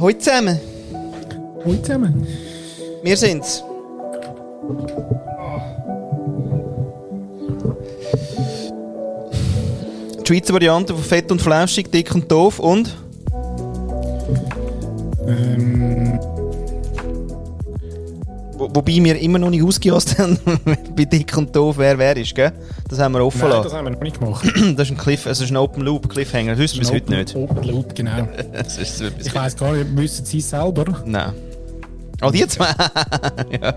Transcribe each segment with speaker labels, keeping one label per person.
Speaker 1: Hallo zusammen.
Speaker 2: Hallo zusammen.
Speaker 1: Wir sind's. Die Schweizer Variante von Fett und Flauschig, dick und doof und?
Speaker 2: Ähm,
Speaker 1: wobei wir immer noch nicht ausgejasst haben, bei dick und doof, wer wer ist, gell? Das haben wir offen
Speaker 2: nein,
Speaker 1: lassen.
Speaker 2: das haben wir noch nicht gemacht.
Speaker 1: Das ist ein Cliff, also ist ein Open Loop Cliffhanger. Das wissen wir bis heute nicht.
Speaker 2: Open Loop, genau. Ich weiss gar nicht, wissen Sie es selber?
Speaker 1: Nein. Oh, die zwei? ja.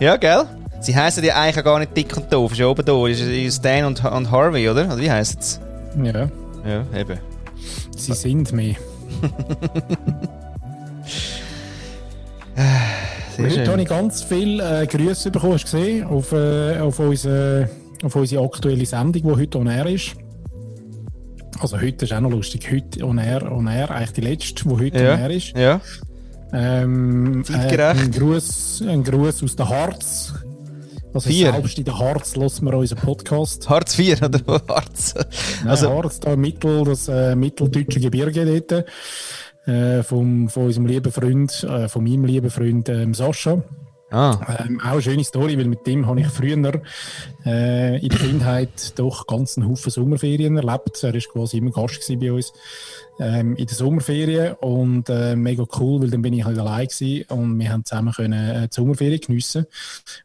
Speaker 1: ja, gell? Sie heißen ja eigentlich gar nicht dick und doof. Ist ja oben da. Ist, Dan und, und Harvey, oder? Oder wie heisst es?
Speaker 2: Ja,
Speaker 1: Ja, eben.
Speaker 2: sie sind mehr.
Speaker 1: Sehr
Speaker 2: Heute habe ich ganz viele äh, Grüße bekommen, hast du gesehen, auf, äh, auf, unsere, auf unsere aktuelle Sendung, die heute on air ist. Also heute ist auch noch lustig. Heute on air, on air eigentlich die letzte, die heute
Speaker 1: Ja.
Speaker 2: on air ist.
Speaker 1: Ja.
Speaker 2: Ähm. Äh, ein, Gruß, ein Gruß aus der Harz. Also
Speaker 1: Vier.
Speaker 2: selbst in der Harz lassen wir unseren Podcast.
Speaker 1: Hartz IV, oder? Hartz.
Speaker 2: Nein,
Speaker 1: Also-
Speaker 2: Harz, da Mittel, das äh, mitteldeutsche Gebirge dort. Äh, vom, von unserem lieben Freund, äh, von meinem lieben Freund ähm, Sascha.
Speaker 1: Ah.
Speaker 2: Ähm, auch eine schöne Story, weil mit dem habe ich früher äh, in der Kindheit doch ganz einen Haufen Sommerferien erlebt. Er war quasi immer Gast bei uns ähm, in der Sommerferien und äh, mega cool, weil dann bin ich halt allein gewesen und wir haben zusammen können, äh, die Sommerferien geniessen.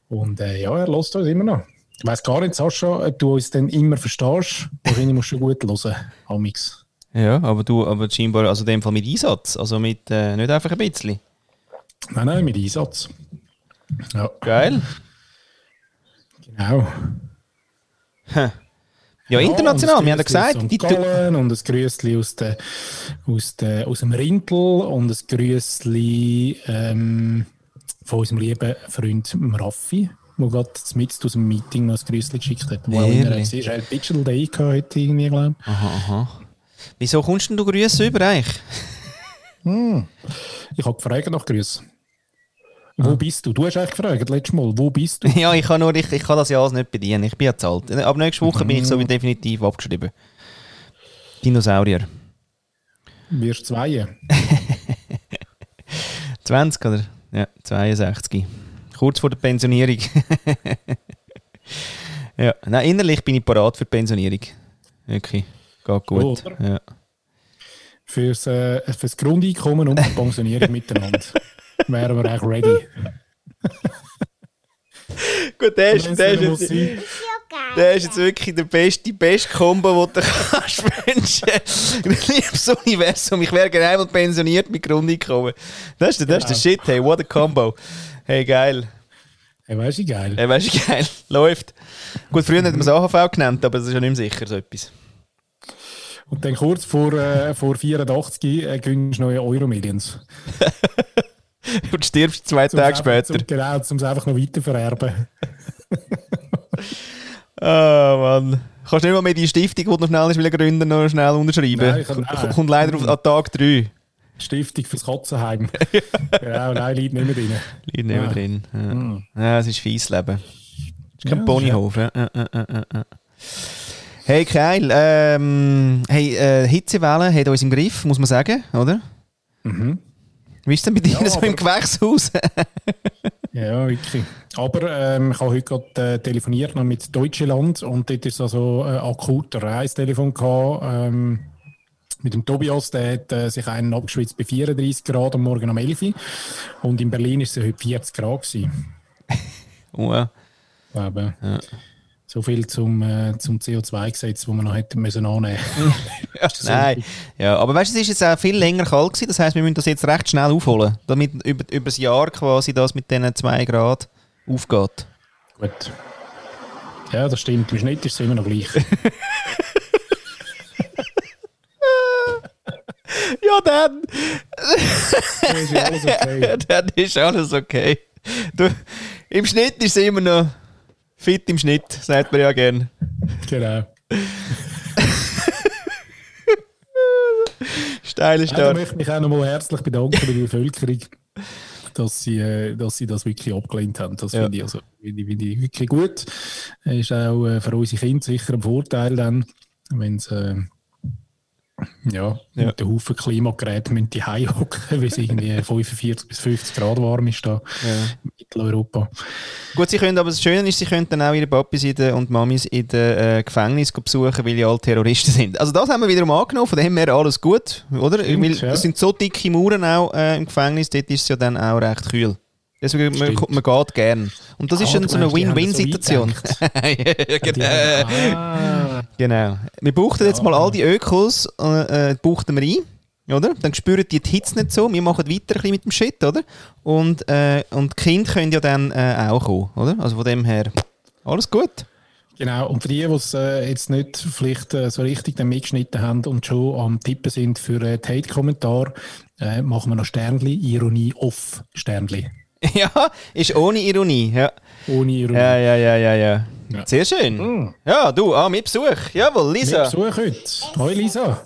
Speaker 2: Und äh, ja, er lässt uns immer noch. Ich weiss gar nicht, Sascha, ob du uns dann immer verstehst. Wahrscheinlich musst du gut hören, Amix.
Speaker 1: Ja, aber du, aber scheinbar, also in dem Fall mit Einsatz. Also mit, äh, nicht einfach ein bisschen.
Speaker 2: Nein, nein, mit Einsatz. Ja,
Speaker 1: Geil.
Speaker 2: genau.
Speaker 1: Ja, international, wir haben ja
Speaker 2: ein
Speaker 1: gesagt, die.
Speaker 2: Gallen und ein Grüßli aus, der, aus, der, aus dem Rintel und ein Grüßli ähm, von unserem lieben Freund Raffi, der gerade mit aus dem Meeting noch ein Grüßli geschickt hat. Wo auch immer er war. Er hat Digital Day gehabt heute irgendwie, glaube
Speaker 1: Aha, aha. Wieso kommst denn du Grüße über eigentlich?
Speaker 2: ich. Ich habe gefragt nach Grüßen. Wo bist du? Du hast eigentlich gefragt letztes Mal. Wo bist du?
Speaker 1: Ja, ich kann nur, ich, ich kann das ja alles nicht bedienen. Ich bin ja zu alt. Ab nächste Woche bin ich so wie definitiv abgeschrieben. Dinosaurier.
Speaker 2: Wirst zwei?
Speaker 1: 20 oder? Ja, 62. Kurz vor der Pensionierung. ja, nein, innerlich bin ich parat für die Pensionierung. Wirklich. Geht gut.
Speaker 2: Oder?
Speaker 1: Ja.
Speaker 2: Fürs, äh, fürs Grundeinkommen und die Pensionierung miteinander. Wären wir eigentlich ready.
Speaker 1: Gut, der
Speaker 2: Wenn's dann muss sein.
Speaker 1: Der ist jetzt wirklich der beste, die beste Kombo, die du kannst wünschen. Liebes Universum, ich wäre gerne einmal pensioniert mit Grundeinkommen. Das ist, der- das ist der Shit, hey, what a Combo. Hey, geil.
Speaker 2: Hey, weißt du, geil.
Speaker 1: Hey, weißt du, geil. Läuft. Gut, früher hat man es AHV genannt, aber das ist ja nicht mehr sicher, so etwas.
Speaker 2: Und dann kurz vor, äh, vor 84 äh, gewinnst du neue Euro-Millions.
Speaker 1: Und stirbst zwei
Speaker 2: Zum
Speaker 1: Tage
Speaker 2: es
Speaker 1: später.
Speaker 2: Einfach, zum, genau, um es einfach noch weiter vererben.
Speaker 1: Ah, Mann. Kannst du nicht mal mehr die Stiftung, die du noch schnell will gründen noch schnell unterschreiben?
Speaker 2: Nein, ich kann- nein.
Speaker 1: Kommt leider auf, an Tag 3.
Speaker 2: Die Stiftung fürs Katzenheim. genau, nein, liegt nicht mehr drin.
Speaker 1: Liegt nicht mehr
Speaker 2: Ah.
Speaker 1: drin. Ja. Ja, es ist fies Leben. Es ist kein
Speaker 2: Ja,
Speaker 1: Ponyhof. Ja. Ja, ja, ja, ja, ja. Hey, geil. Ähm, hey, äh, Hitzewelle hat uns im Griff, muss man sagen, oder?
Speaker 2: Mhm.
Speaker 1: Wie ist denn bei dir
Speaker 2: Ja,
Speaker 1: so im
Speaker 2: aber-
Speaker 1: Gewächshaus?
Speaker 2: Ja, wirklich. Aber ähm, ich habe heute gerade äh, telefoniert noch mit Deutschland und dort ist also äh, akut ein Reistelefon gehabt, ähm, mit dem Tobias, der hat äh, sich einen abgeschwitzt bei 34 Grad am Morgen um 11 Uhr und in Berlin ist es heute 40 Grad gewesen.
Speaker 1: oh, ja.
Speaker 2: Aber
Speaker 1: Ja.
Speaker 2: So viel zum, äh, zum CO2-Gesetz, das wir noch hätten müssen annehmen.
Speaker 1: Ja, Nein. Ja, aber weißt du, es ist jetzt auch viel länger kalt gewesen. Das heisst, wir müssen das jetzt recht schnell aufholen, damit über, über das Jahr quasi das mit diesen 2 Grad aufgeht.
Speaker 2: Gut. Ja, das stimmt. Im Schnitt ist es immer noch gleich.
Speaker 1: Ja, dann.
Speaker 2: Dann ist ja alles okay.
Speaker 1: dann ist alles okay. Du, Im Schnitt ist es immer noch fit im Schnitt, sagt man ja gern.
Speaker 2: Genau.
Speaker 1: Steile
Speaker 2: Ja,
Speaker 1: Start.
Speaker 2: möchte ich mich auch nochmal herzlich bedanken bei der Bevölkerung, dass sie, äh, dass sie das wirklich abgelehnt haben. Das
Speaker 1: Ja.
Speaker 2: finde ich, also, finde ich, finde ich wirklich gut. Ist auch äh, für unsere Kinder sicher ein Vorteil dann, wenn sie äh, Ja, ja. mit den Haufen Klimageräte müssen die hocken, weil es irgendwie 45 bis 50 Grad warm ist da ja. in Mitteleuropa.
Speaker 1: Gut, sie können, aber das Schöne ist, sie können dann auch ihre Papis und Mamis in den äh, Gefängnis besuchen, weil die alle Terroristen sind. Also das haben wir wiederum angenommen, von dem her alles gut, oder? Stimmt, weil ja. es sind so dicke Mauern auch äh, im Gefängnis, dort ist es ja dann auch recht kühl. Deswegen, man, man, geht gern. Und das ah, ist dann so eine Win-Win-Situation. So genau. Ah. genau. Wir buchten jetzt mal all die Ökos, äh, äh, buchten wir ein. Oder? Dann spüren die die Hitze nicht so. Wir machen weiter ein mit dem Shit, oder? Und, äh, und die Kinder können ja dann äh, auch kommen, oder? Also von dem her, alles gut.
Speaker 2: Genau, und für die, die es äh, jetzt nicht vielleicht äh, so richtig dann mitgeschnitten haben und schon am Tippen sind für äh, Hate-Kommentar, äh, machen wir noch Sternli, Ironie off Sternli.
Speaker 1: ja, ist ohne Ironie. Ja.
Speaker 2: Ohne Ironie.
Speaker 1: Ja, ja, ja, ja, ja. ja. Sehr schön. Mm. Ja, du, ah, mit Besuch. Jawohl, Lisa.
Speaker 2: Mit Besuch heute. Hoi, Lisa.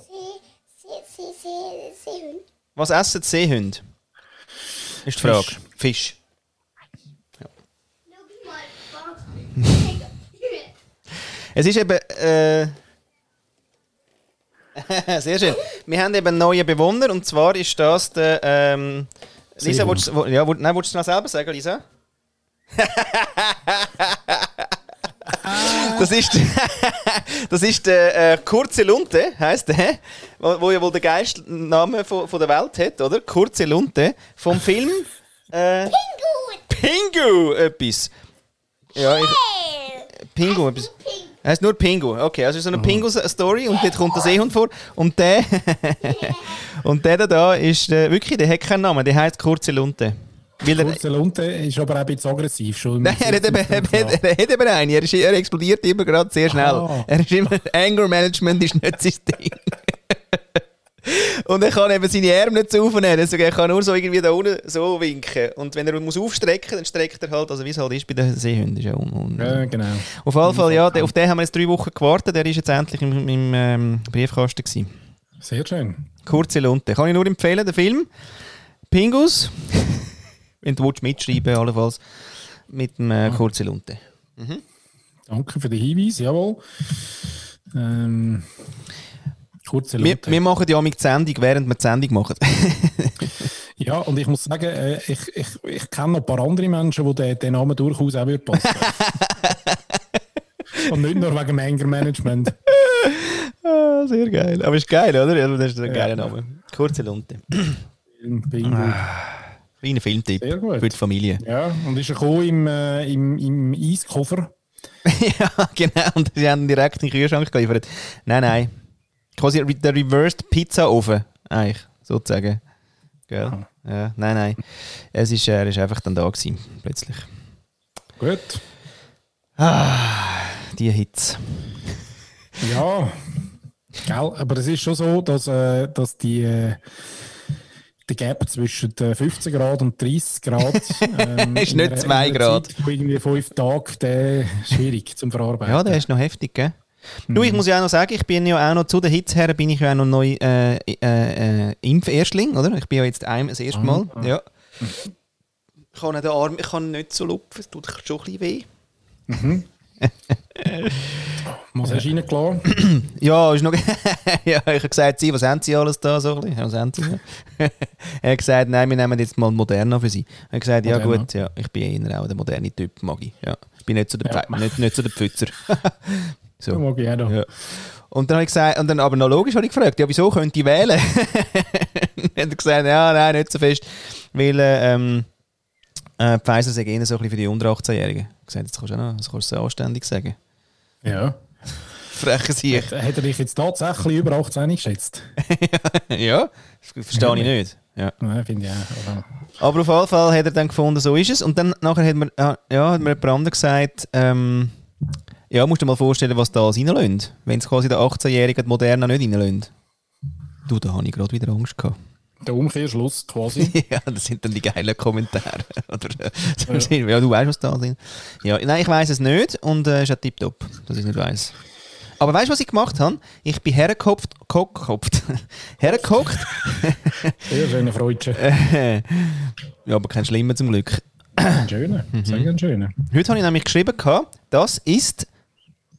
Speaker 1: Was essen Seehunde? Ist die Frage. Fisch. Fisch. Ja. es ist eben. Äh, sehr schön. Wir haben eben einen neuen Bewohner und zwar ist das der. Ähm, Lisa, willst, du, ja, nein, willst du noch selber sagen, Lisa? das ist, das ist der äh, Kurze Lunte, heisst der, wo, wo ja wohl der geilste Name von, von der Welt hat, oder? Kurze Lunte vom Film äh, Pingu. Pingu, etwas. Ja, ich, Pingu, etwas. Er heißt nur Pingu. Okay, also so eine. Pingu-Story und dort kommt der Seehund vor. Und der, und der da ist äh, wirklich, der hat keinen Namen, der heißt Kurze Lunte.
Speaker 2: Kurze Lunte ist aber auch ein bisschen aggressiv. Schon
Speaker 1: Nein, er hat, eben, er, hat, er hat eben einen. Er, ist, er explodiert immer gerade sehr schnell. Ah. Er ist immer, Anger Management ist nicht sein Ding. Und er kann eben seine Arme nicht so aufnehmen. Also er kann nur so irgendwie da unten so winken. Und wenn er muss aufstrecken, dann streckt er halt, also wie es halt ist bei den Seehunden. Ist ja, un, un
Speaker 2: ja, genau.
Speaker 1: Auf jeden Fall, ja, auf den haben wir jetzt drei Wochen gewartet. Der ist jetzt endlich im, im ähm, Briefkasten gewesen.
Speaker 2: Sehr schön.
Speaker 1: Kurze Lunte. Kann ich nur empfehlen, den Film. Pingus. wenn du mitschreiben allenfalls. Mit dem äh, Kurze Lunte. Mhm.
Speaker 2: Danke für den Hinweis, jawohl. Ähm,
Speaker 1: Kurze wir, wir, machen ja mit Sendung, während wir die Sendung machen.
Speaker 2: ja, und ich muss sagen, äh, ich, ich, ich kenne noch ein paar andere Menschen, die den, den Namen durchaus auch würde passen Und nicht nur wegen dem Anger Management.
Speaker 1: ah, sehr geil. Aber ist geil, oder? Also, das ist ein geiler Name. Kurze Lunte.
Speaker 2: Bingo.
Speaker 1: Kleiner ah, Filmtipp für die Familie.
Speaker 2: Ja, und ist er im, äh, im, im Eiskoffer?
Speaker 1: ja, genau. Und sie haben direkt in den Kühlschrank geliefert. Nein, nein quasi der Reversed Pizza Ofen, eigentlich, sozusagen. Gell? Aha. Ja, nein, nein. Es ist, er ist einfach dann da gewesen, plötzlich.
Speaker 2: Gut.
Speaker 1: Ah, die Hitze.
Speaker 2: Ja, gell, aber es ist schon so, dass, äh, dass die, äh, der Gap zwischen 15 Grad und 30 Grad
Speaker 1: ähm, ist nicht 2 Grad.
Speaker 2: Zeit, irgendwie 5 Tage, der schwierig zum Verarbeiten.
Speaker 1: Ja, der ist noch heftig, gell? Mhm. Du, ich muss ja auch noch sagen, ich bin ja auch noch zu den Hits her, bin ich ja auch noch neu äh, äh, äh, Impferstling, oder? Ich bin ja jetzt einem das erste Mal. Ah, ja. Ich kann den Arm, ich kann nicht so lupfen, es tut schon ein bisschen weh.
Speaker 2: Mhm. Was hast du reingelassen?
Speaker 1: ja, ist noch ja, ich habe gesagt, Sie, was haben Sie alles da? So ein was haben Sie? er hat gesagt, nein, wir nehmen jetzt mal Moderna für Sie. Er hat gesagt, Moderna. ja gut, ja, ich bin eher auch der moderne Typ, mag ich. Ja. Ich bin nicht so der, ja. nicht, nicht so der Pfützer.
Speaker 2: So. Auch ja.
Speaker 1: Und dann habe ich gesagt, und dann aber noch logisch habe ich gefragt, ja, wieso könnte ich wählen? dann hat er gesagt, ja, nein, nicht so fest, weil ähm, äh, Pfizer sagt eher so ein bisschen für die unter 18-Jährigen. Ich gesagt, das kannst du auch noch, das kannst du so anständig sagen.
Speaker 2: Ja.
Speaker 1: Frechen sich.
Speaker 2: Hat, hat er dich jetzt tatsächlich über 18 geschätzt?
Speaker 1: ja, das verstehe ja, ich nicht. Ja.
Speaker 2: Nein, finde ich auch.
Speaker 1: Aber auf jeden Fall hat er dann gefunden, so ist es. Und dann nachher hat mir, ja, hat mir jemand anderes gesagt, ähm, ja, musst du dir mal vorstellen, was da reinlönt. Wenn es quasi der 18-jährige Moderna nicht reinlönt. Du, da habe ich gerade wieder Angst gehabt.
Speaker 2: Der Umkehrschluss quasi.
Speaker 1: ja, das sind dann die geilen Kommentare. Oder, ja. ja. du weißt, was da sind. Ja, nein, ich weiß es nicht und es äh, ist ja tipptopp, dass ich es nicht weiß. Aber weißt du, was ich gemacht habe? Ich bin hergekopft, gekopft, hergekockt.
Speaker 2: Sehr schöne Freudchen.
Speaker 1: ja, aber kein Schlimmer zum Glück.
Speaker 2: Ein schöner, mhm. sehr ein schöner.
Speaker 1: Heute habe ich nämlich geschrieben, das ist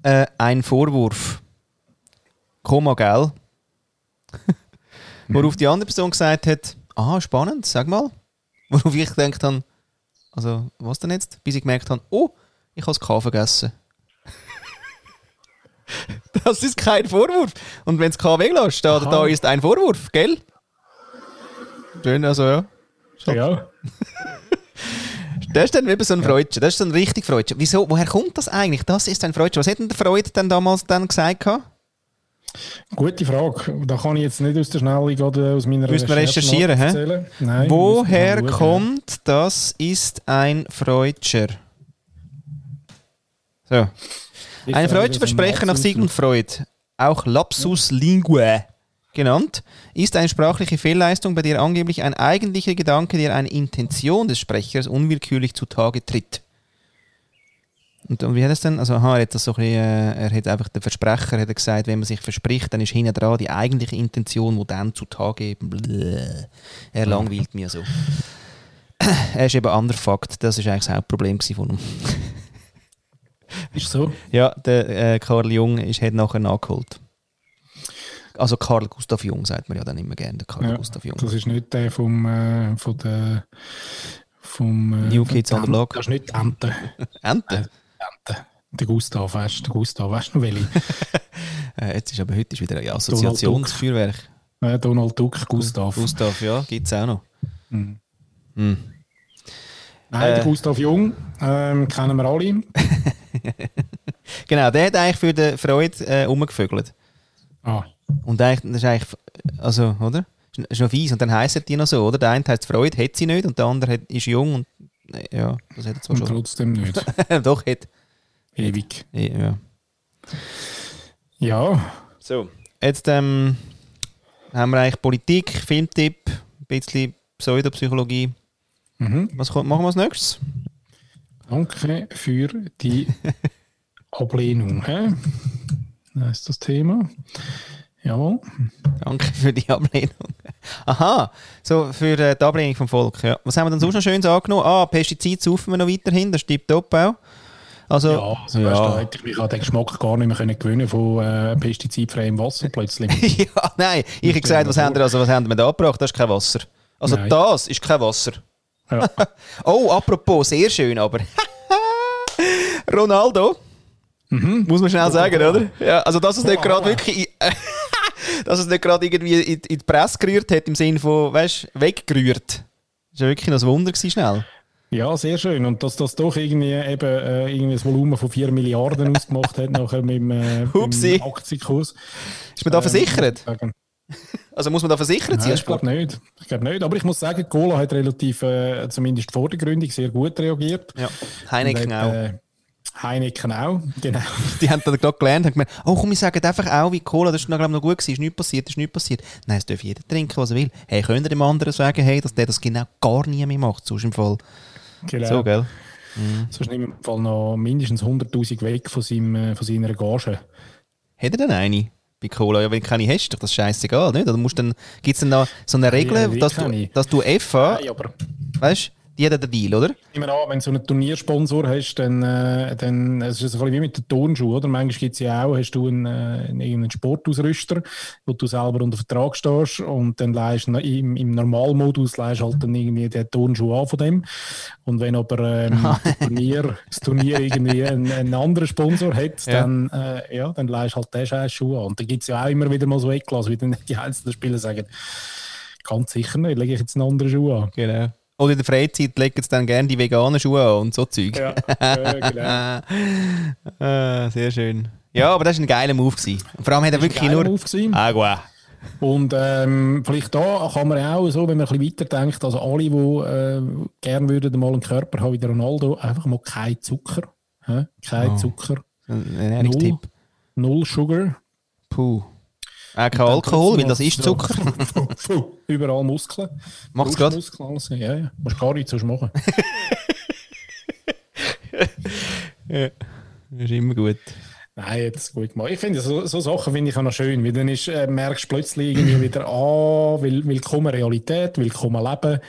Speaker 1: äh, ein Vorwurf. Komma, gell? Worauf die andere Person gesagt hat, aha, spannend, sag mal. Worauf ich gedacht habe, also, was denn jetzt? Bis ich gemerkt habe, oh, ich habe das K vergessen. das ist kein Vorwurf. Und wenn es K weglässt, da, da ist ein Vorwurf, gell? Schön, also ja.
Speaker 2: Ja.
Speaker 1: Das ist dann eben so ein Freudchen. Das ist so ein richtig Freudchen. Wieso, woher kommt das eigentlich? Das ist ein Freudchen. Was hat denn der Freud denn damals dann gesagt?
Speaker 2: Gute Frage. Da kann ich jetzt nicht aus der Schnelle oder aus meiner
Speaker 1: Müssen wir recherchieren, hä?
Speaker 2: erzählen. Nein,
Speaker 1: Woher kommt das ist ein Freudscher? So. Ein Freudscher Versprecher nach. Sigmund Freud, auch Lapsus Linguae genannt, ist eine sprachliche Fehlleistung, bei der angeblich ein eigentlicher Gedanke, der eine Intention des Sprechers unwillkürlich zutage tritt. Und, und wie hat es denn? Also, aha, er hat das so ein bisschen, äh, er hat einfach, der Versprecher hat gesagt, wenn man sich verspricht, dann ist hinten dran die eigentliche Intention, die dann zutage eben. Bläh. Er langweilt mir so. er ist eben anderer Fakt, das ist eigentlich das Hauptproblem gewesen von ihm.
Speaker 2: Ist so?
Speaker 1: Ja, der äh, Karl Jung ist, hat nachher nachgeholt. Also Karl Gustav Jung sagt man ja dann immer gerne, Karl
Speaker 2: Ja,
Speaker 1: Gustav Jung.
Speaker 2: Das ist nicht der vom, äh, von der, vom äh,
Speaker 1: New Kids on the Block.
Speaker 2: Das ist nicht Ente.
Speaker 1: Ente?
Speaker 2: Ente. Der Gustav, weißt du, der Gustav, weißt du noch welche?
Speaker 1: Äh, jetzt ist aber heute ist wieder ein Assoziationsfeuerwerk.
Speaker 2: äh, Donald Duck, Gustav.
Speaker 1: Gustav, ja, gibt es auch noch.
Speaker 2: Mhm.
Speaker 1: Hm.
Speaker 2: Nein,
Speaker 1: Äh.
Speaker 2: der Gustav Jung, ähm, kennen wir alle.
Speaker 1: Genau, der hat eigentlich für den Freud äh, umgevögelt.
Speaker 2: Ah,
Speaker 1: Und eigentlich, das ist eigentlich, also, oder? Ist- Ist noch fies. Und dann heisst die noch so, oder? Der eine heißt Freud, hat sie nicht, und der andere hat, ist jung und, äh, ja, das hat er zwar
Speaker 2: und
Speaker 1: schon.
Speaker 2: trotzdem nicht.
Speaker 1: Doch, hat.
Speaker 2: Ewig.
Speaker 1: Ja.
Speaker 2: Ja,
Speaker 1: So, jetzt ähm, haben wir eigentlich Politik, Filmtipp, ein bisschen Pseudopsychologie.
Speaker 2: mhm.
Speaker 1: Was kommt, machen wir als nächstes?
Speaker 2: danke für die Ablehnung. Hä? Das ist das Thema. Jawohl.
Speaker 1: Danke für die Ablehnung. Aha, so für äh, die Ablehnung vom Volk. Ja. Was haben wir denn sonst noch Schönes angenommen? Ah, Pestizid saufen wir noch weiterhin, das stimmt top auch. Also,
Speaker 2: Ja, also Weißt, da hätte ich mich an den Geschmack gar nicht mehr können gewöhnen von äh, pestizidfreiem Wasser plötzlich.
Speaker 1: ja, nein, ich habe gesagt, was haben, wir, also, was haben wir da gebracht? Das ist kein Wasser. Also
Speaker 2: Nein.
Speaker 1: das ist kein Wasser.
Speaker 2: Ja.
Speaker 1: Oh, apropos, sehr schön, aber Ronaldo,
Speaker 2: Mhm.
Speaker 1: muss man schnell sagen, oder? Ja, also dass es nicht gerade wirklich, in- dass es nicht gerade irgendwie in, in die Presse gerührt hat im Sinne von, weißt, weggerührt. Das war wirklich noch ein Wunder gewesen, schnell.
Speaker 2: Ja, sehr schön. Und dass das doch irgendwie eben äh, irgendwie ein Volumen von 4 Milliarden ausgemacht hat, nachher mit dem, äh,
Speaker 1: Hupsi.
Speaker 2: dem Aktienkurs.
Speaker 1: Ist man da
Speaker 2: Ähm,
Speaker 1: versichert? Also muss man da versichert sein?
Speaker 2: Nein, ich glaube nicht. Ich glaube nicht. Aber ich muss sagen, Cola hat relativ, äh, zumindest vor der Gründung, sehr gut reagiert.
Speaker 1: Ja, Heineken
Speaker 2: hat,
Speaker 1: auch.
Speaker 2: Heineken auch, genau.
Speaker 1: Die haben dann gerade gelernt und gemeint, oh komm, wir sagen einfach auch wie Cola, das ist noch, glaub, ich, noch gut gewesen, ist nichts passiert, ist nichts passiert. Nein, es darf jeder trinken, was er will. Hey, könnt ihr dem anderen sagen, hey, dass der das genau gar nie mehr macht, sonst im Fall.
Speaker 2: genau.
Speaker 1: So, gell?
Speaker 2: Sonst nimmt im Fall noch mindestens 100'000 weg von, seinem, äh, von seiner Gage.
Speaker 1: Hat er denn eine? Bei Cola, ja, wenn du keine hast, ist doch das scheißegal, nicht? Oder musst dann, gibt es dann noch so eine Regel,
Speaker 2: Ja,
Speaker 1: dass, du, dass du FA,
Speaker 2: Nein, aber
Speaker 1: weißt die hat den Deal, oder?
Speaker 2: Ich nehme an, wenn du so einen Turniersponsor hast, dann, äh, dann es ist es wie mit den Turnschuhen, oder? Manchmal gibt es ja auch, hast du einen, äh, irgendeinen Sportausrüster, wo du selber unter Vertrag stehst und dann leihst du im, im Normalmodus leihst halt dann irgendwie den Turnschuh an von dem. Und wenn aber ähm, das, Turnier, das Turnier irgendwie einen, einen anderen Sponsor hat,
Speaker 1: Ja.
Speaker 2: dann, äh, ja, dann leihst du halt den scheiß Schuh an. Und dann gibt es ja auch immer wieder mal so Eklas, wie dann die einzelnen Spieler sagen, ganz sicher nicht, lege ich jetzt einen anderen Schuh an.
Speaker 1: Genau. Oder in der Freizeit legen sie dann gerne die veganen Schuhe an und so Zeug.
Speaker 2: Ja, ja genau.
Speaker 1: ah, sehr schön. Ja, aber das war ein geiler Move. Gewesen. Vor allem hat er wirklich nur... Agua.
Speaker 2: Und ähm, vielleicht da kann man auch so, wenn man ein bisschen weiterdenkt, also alle, die äh, gerne würden mal einen Körper haben wie der Ronaldo, einfach mal kein Zucker. Hä? Kein
Speaker 1: Oh.
Speaker 2: Zucker.
Speaker 1: Ein Ernährungstipp.
Speaker 2: Null Sugar.
Speaker 1: Puh. Auch kein Alkohol, weil das ist Zucker.
Speaker 2: Überall Muskeln.
Speaker 1: Macht's grad.
Speaker 2: Brustmuskeln, alles. Ja, ja. Musst gar nichts sonst machen.
Speaker 1: Ja. Das ist immer gut.
Speaker 2: Nein, jetzt gut gemacht. Ich finde, so, so Sachen finde ich auch noch schön, weil dann ist, äh, merkst du plötzlich irgendwie wieder, ah, will, willkommen Realität, willkommen Leben,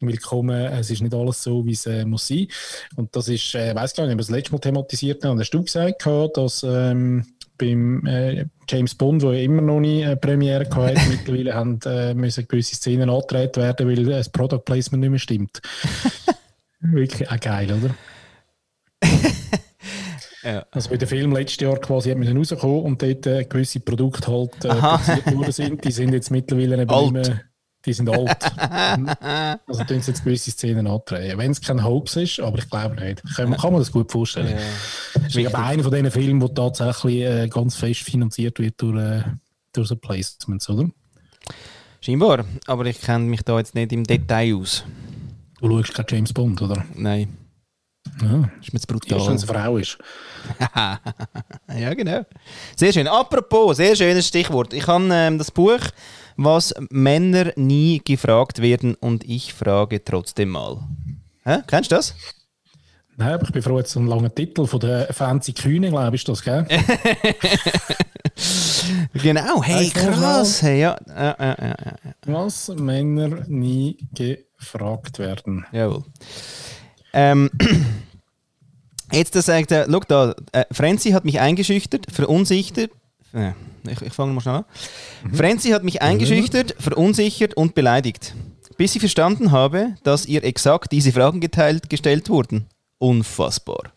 Speaker 2: willkommen, es ist nicht alles so, wie es äh, muss sein. Und das ist, äh, weiß gar nicht, ob wir das letzte Mal thematisiert haben, hast du gesagt, dass ähm, beim äh, James Bond, der immer noch nie eine Premiere hatte. Mittlerweile haben, äh, müssen gewisse Szenen angetreten werden, weil das Product Placement nicht mehr stimmt. Wirklich auch geil, oder? ja. Also, weil der Film letztes Jahr quasi hat müssen rauskommen und dort äh, gewisse Produkte halt äh, produziert worden sind, die sind jetzt mittlerweile
Speaker 1: eben nicht mehr
Speaker 2: die sind alt. also tun sie jetzt gewisse Szenen andrehen. Wenn es kein Hoax ist, aber ich glaube nicht. Kann, man, kann man das gut vorstellen. Ja. Das ist aber einer von diesen Filmen, der tatsächlich äh, ganz fest finanziert wird durch, äh, durch so Placements, oder?
Speaker 1: Scheinbar, aber ich kenne mich da jetzt nicht im Detail aus.
Speaker 2: Du schaust kein James Bond, oder?
Speaker 1: Nein.
Speaker 2: Ja.
Speaker 1: Ist mir zu brutal.
Speaker 2: Erst wenn es eine Frau ist.
Speaker 1: ja, genau. Sehr schön. Apropos, sehr schönes Stichwort. Ich habe ähm, das Buch was Männer nie gefragt werden und ich frage trotzdem mal. Hä? Kennst du das?
Speaker 2: Nein, aber ich bin froh, jetzt so einen langen Titel von der Fancy Kühne, glaube ich, das, gell?
Speaker 1: genau, hey, krass. Hey, ja. Ja, ja, ja,
Speaker 2: Was Männer nie gefragt werden.
Speaker 1: Jawohl. Ähm, jetzt sagt er, schau da, äh, Frenzy hat mich eingeschüchtert, verunsichert, ich, ich fange mal schnell an. Mhm. Frenzy hat mich eingeschüchtert, verunsichert und beleidigt. Bis ich verstanden habe, dass ihr exakt diese Fragen geteilt, gestellt wurden. Unfassbar.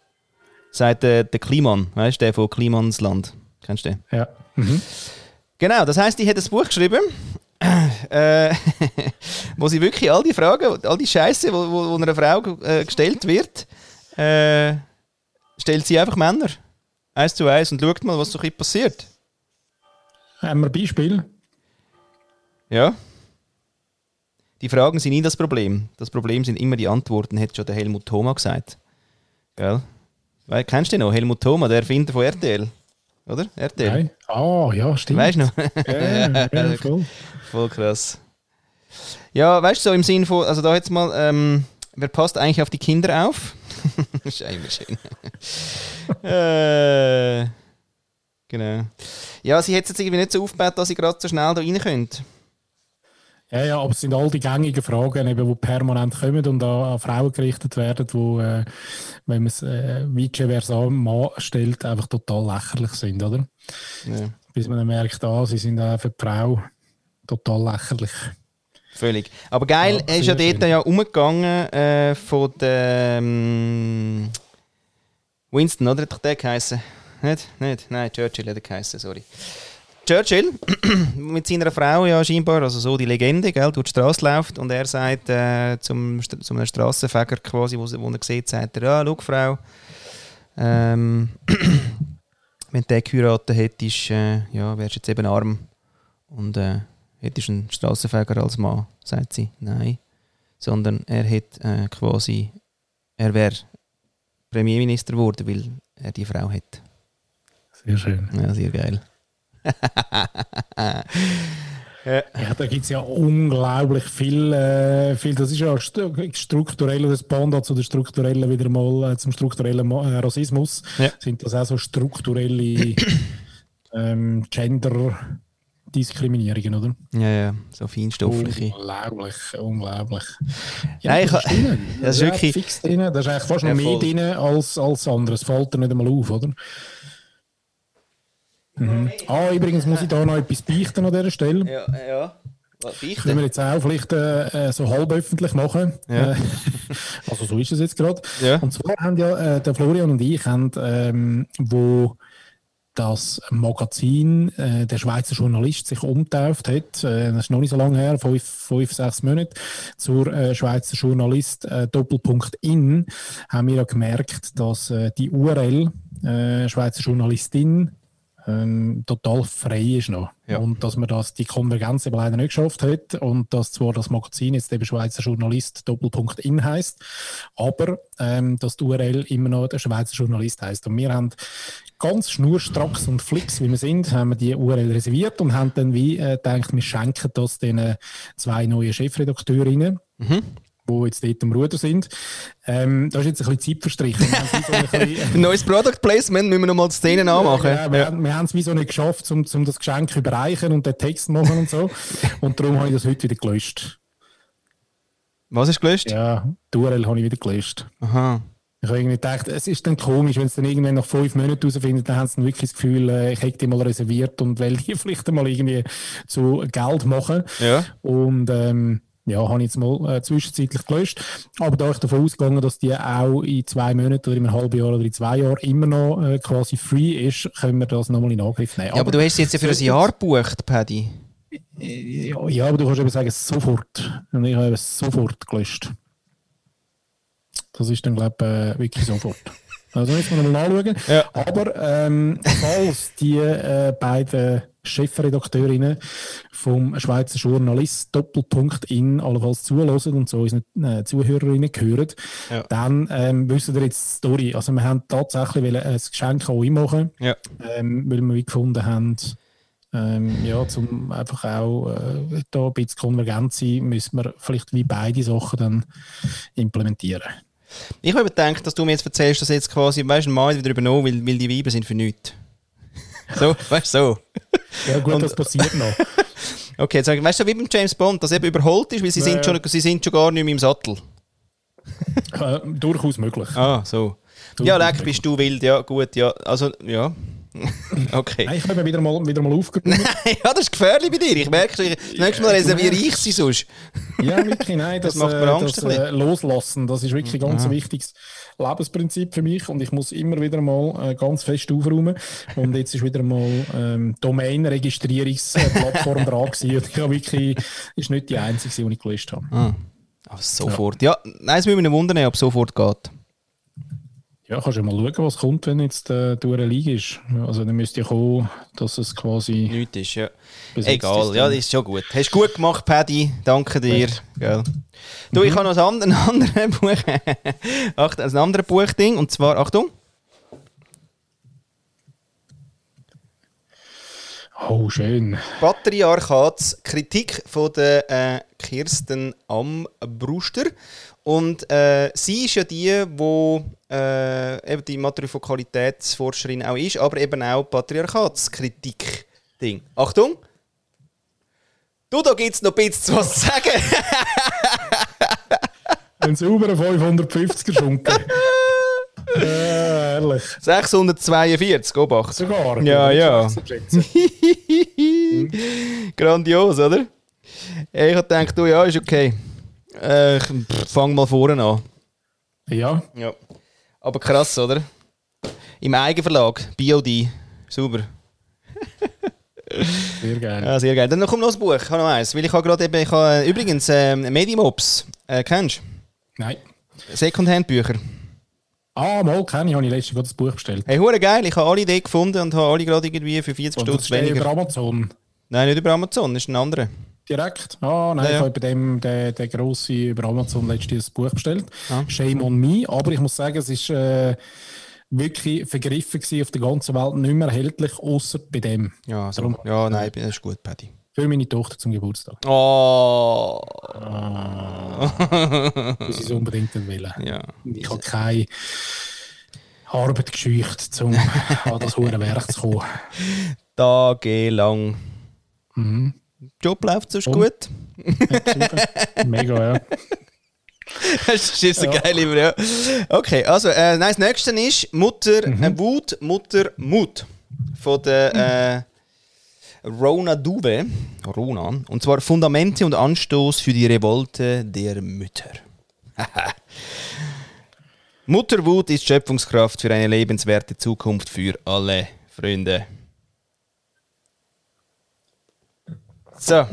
Speaker 1: Seit äh, der Kliman, weißt du, der von Klimans Land. Kennst du den?
Speaker 2: Ja. Mhm.
Speaker 1: Genau, das heißt, ich hätte das Buch geschrieben, äh, wo sie wirklich all die Fragen, all die Scheiße, wo, wo, wo einer Frau äh, gestellt wird, äh, stellt sie einfach Männer. Eins zu eins und schaut mal, was so passiert.
Speaker 2: Haben wir ein Beispiel?
Speaker 1: Ja. Die Fragen sind nie das Problem. Das Problem sind immer die Antworten, hat schon der Helmut Thoma gesagt. Gell? Weil, kennst du den noch? Helmut Thoma, der Erfinder von RTL. Oder? RTL.
Speaker 2: Nein. Ah, oh, ja, stimmt.
Speaker 1: Weißt du noch?
Speaker 2: ja, ja, voll.
Speaker 1: voll krass. Ja, weißt du, so im Sinn von, also da jetzt mal, ähm, wer passt eigentlich auf die Kinder auf? ist immer schön. äh, genau. Ja, sie hat es jetzt irgendwie nicht so aufgebaut, dass sie gerade so schnell da rein können.
Speaker 2: Ja, ja, aber es sind all die gängigen Fragen, eben, die permanent kommen und an, an Frauen gerichtet werden, die, äh, wenn man es äh, vice versa Mann stellt, einfach total lächerlich sind, oder? Ja. Bis man dann merkt, ah, sie sind auch für die Frau total lächerlich.
Speaker 1: Völlig. Aber geil, ja, er ist ja dort ja umgegangen äh, von der ähm, Winston, oder? Hat doch der geheißen? Nicht? Nicht? Nein, Churchill hat er geheißen, sorry. Churchill mit seiner Frau ja scheinbar, also so die Legende, gell, durch die Straße läuft und er sagt äh, zum, zum einem quasi, wo, wo er sieht, sagt er, ja, schau Frau, ähm, wenn du geheiratet hättest, äh, ja, wärst du jetzt eben arm und äh, hättest einen Strassenfeger als Mann, sagt sie, nein, sondern er hätte äh, quasi, er wäre Premierminister geworden, weil er die Frau hat.
Speaker 2: Sehr schön.
Speaker 1: Ja, sehr geil.
Speaker 2: ja, da gibt es ja unglaublich viel, äh, viel. Das ist ja strukturell, das Banda zu der strukturellen wieder mal äh, zum strukturellen äh, Rassismus. Ja. Sind das auch so strukturelle ähm, Gender Diskriminierungen, oder?
Speaker 1: Ja, ja, so feinstoffliche.
Speaker 2: Unglaublich, unglaublich.
Speaker 1: Ja, ich, das,
Speaker 2: das ist wirklich fix drin. Das ist eigentlich fast noch mehr drin als, als anderes. Fällt dir nicht einmal auf, oder? Mhm. Ah, übrigens muss ich da noch etwas beichten an dieser Stelle.
Speaker 1: Ja, ja. Beichten?
Speaker 2: Können wir jetzt auch vielleicht äh, so halb öffentlich machen. Ja. Äh, also so ist es jetzt gerade. Ja. Und zwar haben ja äh, der Florian und ich, haben, ähm, wo das Magazin äh, der Schweizer Journalist sich umtauft hat, äh, das ist noch nicht so lange her, fünf, fünf sechs Monate, zur äh, Schweizer Journalist äh, Doppelpunkt in, haben wir ja gemerkt, dass äh, die URL äh, Schweizer Journalistin ähm, total frei ist noch. Ja. Und dass man das, die Konvergenz eben leider nicht geschafft hat und dass zwar das Magazin jetzt eben Schweizer Journalist Doppelpunkt in heißt, aber ähm, dass die URL immer noch der Schweizer Journalist heißt. Und wir haben ganz schnurstracks und flix, wie wir sind, haben wir die URL reserviert und haben dann wie äh, gedacht, wir schenken das den zwei neuen Chefredakteurinnen. Mhm die jetzt dort am Ruder sind. Ähm, da ist jetzt ein bisschen Zeit verstrichen.
Speaker 1: So bisschen, Neues Product Placement, müssen wir nochmal die Szenen anmachen.
Speaker 2: Ja, wir, ja. wir haben es wie so nicht geschafft, um, um das Geschenk zu überreichen und den Text zu machen und so. Und darum habe ich das heute wieder gelöscht.
Speaker 1: Was ist gelöscht?
Speaker 2: Ja, die URL habe ich wieder gelöscht.
Speaker 1: Aha.
Speaker 2: Ich habe irgendwie gedacht, es ist dann komisch, wenn es dann irgendwann nach fünf Monaten herausfindet, dann haben sie dann wirklich das Gefühl, äh, ich hätte die mal reserviert und will die vielleicht mal irgendwie zu Geld machen.
Speaker 1: Ja.
Speaker 2: Und ähm, ja, habe ich jetzt mal äh, zwischenzeitlich gelöscht. Aber da ich davon ausgegangen, dass die auch in zwei Monaten oder in einem halben Jahr oder in zwei Jahren immer noch äh, quasi free ist, können wir das nochmal in Angriff nehmen.
Speaker 1: Ja, aber, du hast jetzt ja für ein Jahr gebucht, Paddy.
Speaker 2: Ja, ja, aber du kannst eben sagen, sofort. Und ich habe eben sofort gelöscht. Das ist dann, glaube ich, äh, wirklich sofort. Also müssen wir mal nachschauen.
Speaker 1: Ja.
Speaker 2: Aber ähm, falls die äh, beiden Chefredakteurinnen vom Schweizer Journalist Doppelpunkt in allenfalls zulassen und so unseren äh, Zuhörerinnen gehören,
Speaker 1: Ja.
Speaker 2: dann ähm, wissen ihr jetzt die Story. Also wir haben tatsächlich ein Geschenk an euch machen,
Speaker 1: Ja.
Speaker 2: ähm, weil wir wie gefunden haben, ähm, ja, zum einfach auch äh, da ein bisschen konvergent sein, müssen wir vielleicht wie beide Sachen dann implementieren.
Speaker 1: Ich habe gedacht, dass du mir jetzt erzählst, dass jetzt quasi, weißt du, mal wieder übernommen, weil, weil die Weiber sind für nichts. So, weißt du, so.
Speaker 2: Ja gut,
Speaker 1: Und-
Speaker 2: das passiert noch.
Speaker 1: Okay, jetzt weißt du, wie beim James Bond, dass eben überholt ist, weil sie,
Speaker 2: Ja.
Speaker 1: sind, schon, sie sind schon gar nicht mehr im Sattel.
Speaker 2: Äh, durchaus möglich.
Speaker 1: Ah, so. Ja, leck, bist du wild, ja, gut, ja. Also, ja. okay.
Speaker 2: Nein, ich habe wieder mal, wieder mal aufgeräumt.
Speaker 1: ja, das ist gefährlich bei dir. Ich merke schon, das nächste Mal reserviere ich sie sonst.
Speaker 2: ja, wirklich, nein, das,
Speaker 1: Das macht mir
Speaker 2: äh,
Speaker 1: Angst
Speaker 2: das äh, Loslassen, das ist wirklich ein ganz wichtiges Lebensprinzip für mich und ich muss immer wieder mal äh, ganz fest aufräumen und jetzt ist wieder mal ähm, Domain-Registrierungsplattform dran gewesen und ich habe wirklich, ist nicht die einzige, die ich gelöscht habe.
Speaker 1: Ah. Aber sofort. Ja, nein, es würde mich wundern, ob es sofort geht.
Speaker 2: Ja, kannst du mal schauen, was kommt, wenn jetzt äh, durch eine Liga ist. Also dann müsste ja kommen, dass es quasi
Speaker 1: Nichts ist, ja. Egal,
Speaker 2: ist
Speaker 1: ja, das ist schon gut. Hast gut gemacht, Paddy. Danke dir. Gell. Du, ich habe noch ein anderes Buch. Achtung, ein anderes Buchding. Und zwar, Achtung.
Speaker 2: Oh, schön.
Speaker 1: Batterie-Arcades, Kritik von der äh, Kirsten Ambruster. Und äh, sie ist ja die, wo äh, eben die Matrifokalitätsforscherin auch ist, aber eben auch Patriarchatskritik-Ding. Achtung! Du, da gibt es noch ein bisschen was zu sagen.
Speaker 2: Ein sauberer 550er Schunken. äh, ehrlich.
Speaker 1: 642, Obacht.
Speaker 2: Sogar.
Speaker 1: Ja, ja. Grandios, oder? Ich habe gedacht, du, ja, ist okay. Äh, ich pff, fang mal vorne an.
Speaker 2: Ja,
Speaker 1: Ja. Aber krass, oder? Im Eigenverlag, BOD. Super.
Speaker 2: sehr geil.
Speaker 1: Ja, sehr geil. Dann kommt noch das Buch. Ich habe noch eins. Weil ich habe gerade eben, ich habe, äh, übrigens, ähm, Medimobs. Äh, kennst
Speaker 2: Nein.
Speaker 1: du? Secondhand-Bücher.
Speaker 2: Ah, mal kenne ich, habe ich letztens das Buch bestellt.
Speaker 1: Hey, hure geil. Ich habe alle Ideen gefunden und habe alle gerade irgendwie für 40
Speaker 2: Und das
Speaker 1: Stutz
Speaker 2: steht über
Speaker 1: weniger.
Speaker 2: Amazon.
Speaker 1: Nein, nicht über Amazon, das ist ein anderer.
Speaker 2: Direkt? Ah, nein,
Speaker 1: Ja, ja.
Speaker 2: ich habe bei dem, der, der grosse über Amazon letztens das Buch bestellt.
Speaker 1: Ah.
Speaker 2: Shame on me. Aber ich muss sagen, es ist äh, wirklich vergriffen gewesen, auf der ganzen Welt, nicht mehr erhältlich, außer bei dem.
Speaker 1: Ja, so.
Speaker 2: Darum-
Speaker 1: ja nein, das ist gut, Paddy.
Speaker 2: Für meine Tochter zum Geburtstag.
Speaker 1: Oh.
Speaker 2: Muss ich es unbedingt nicht wollen.
Speaker 1: Ja.
Speaker 2: Ich habe keine Arbeit gescheucht, um an das hohe Werk zu kommen.
Speaker 1: Tagelang.
Speaker 2: Mhm.
Speaker 1: Job läuft sonst
Speaker 2: Und?
Speaker 1: gut.
Speaker 2: Super. Mega, ja.
Speaker 1: das ist so geil immer, ja. Okay, also, äh, nein, das nächste ist Mutter
Speaker 2: Mhm.
Speaker 1: äh, Wut, Mutter Mut. Von der äh, Rona Duve. Rona. Und zwar Fundamente und Anstoß für die Revolte der Mütter. Mutterwut ist Schöpfungskraft für eine lebenswerte Zukunft für alle Freunde. So.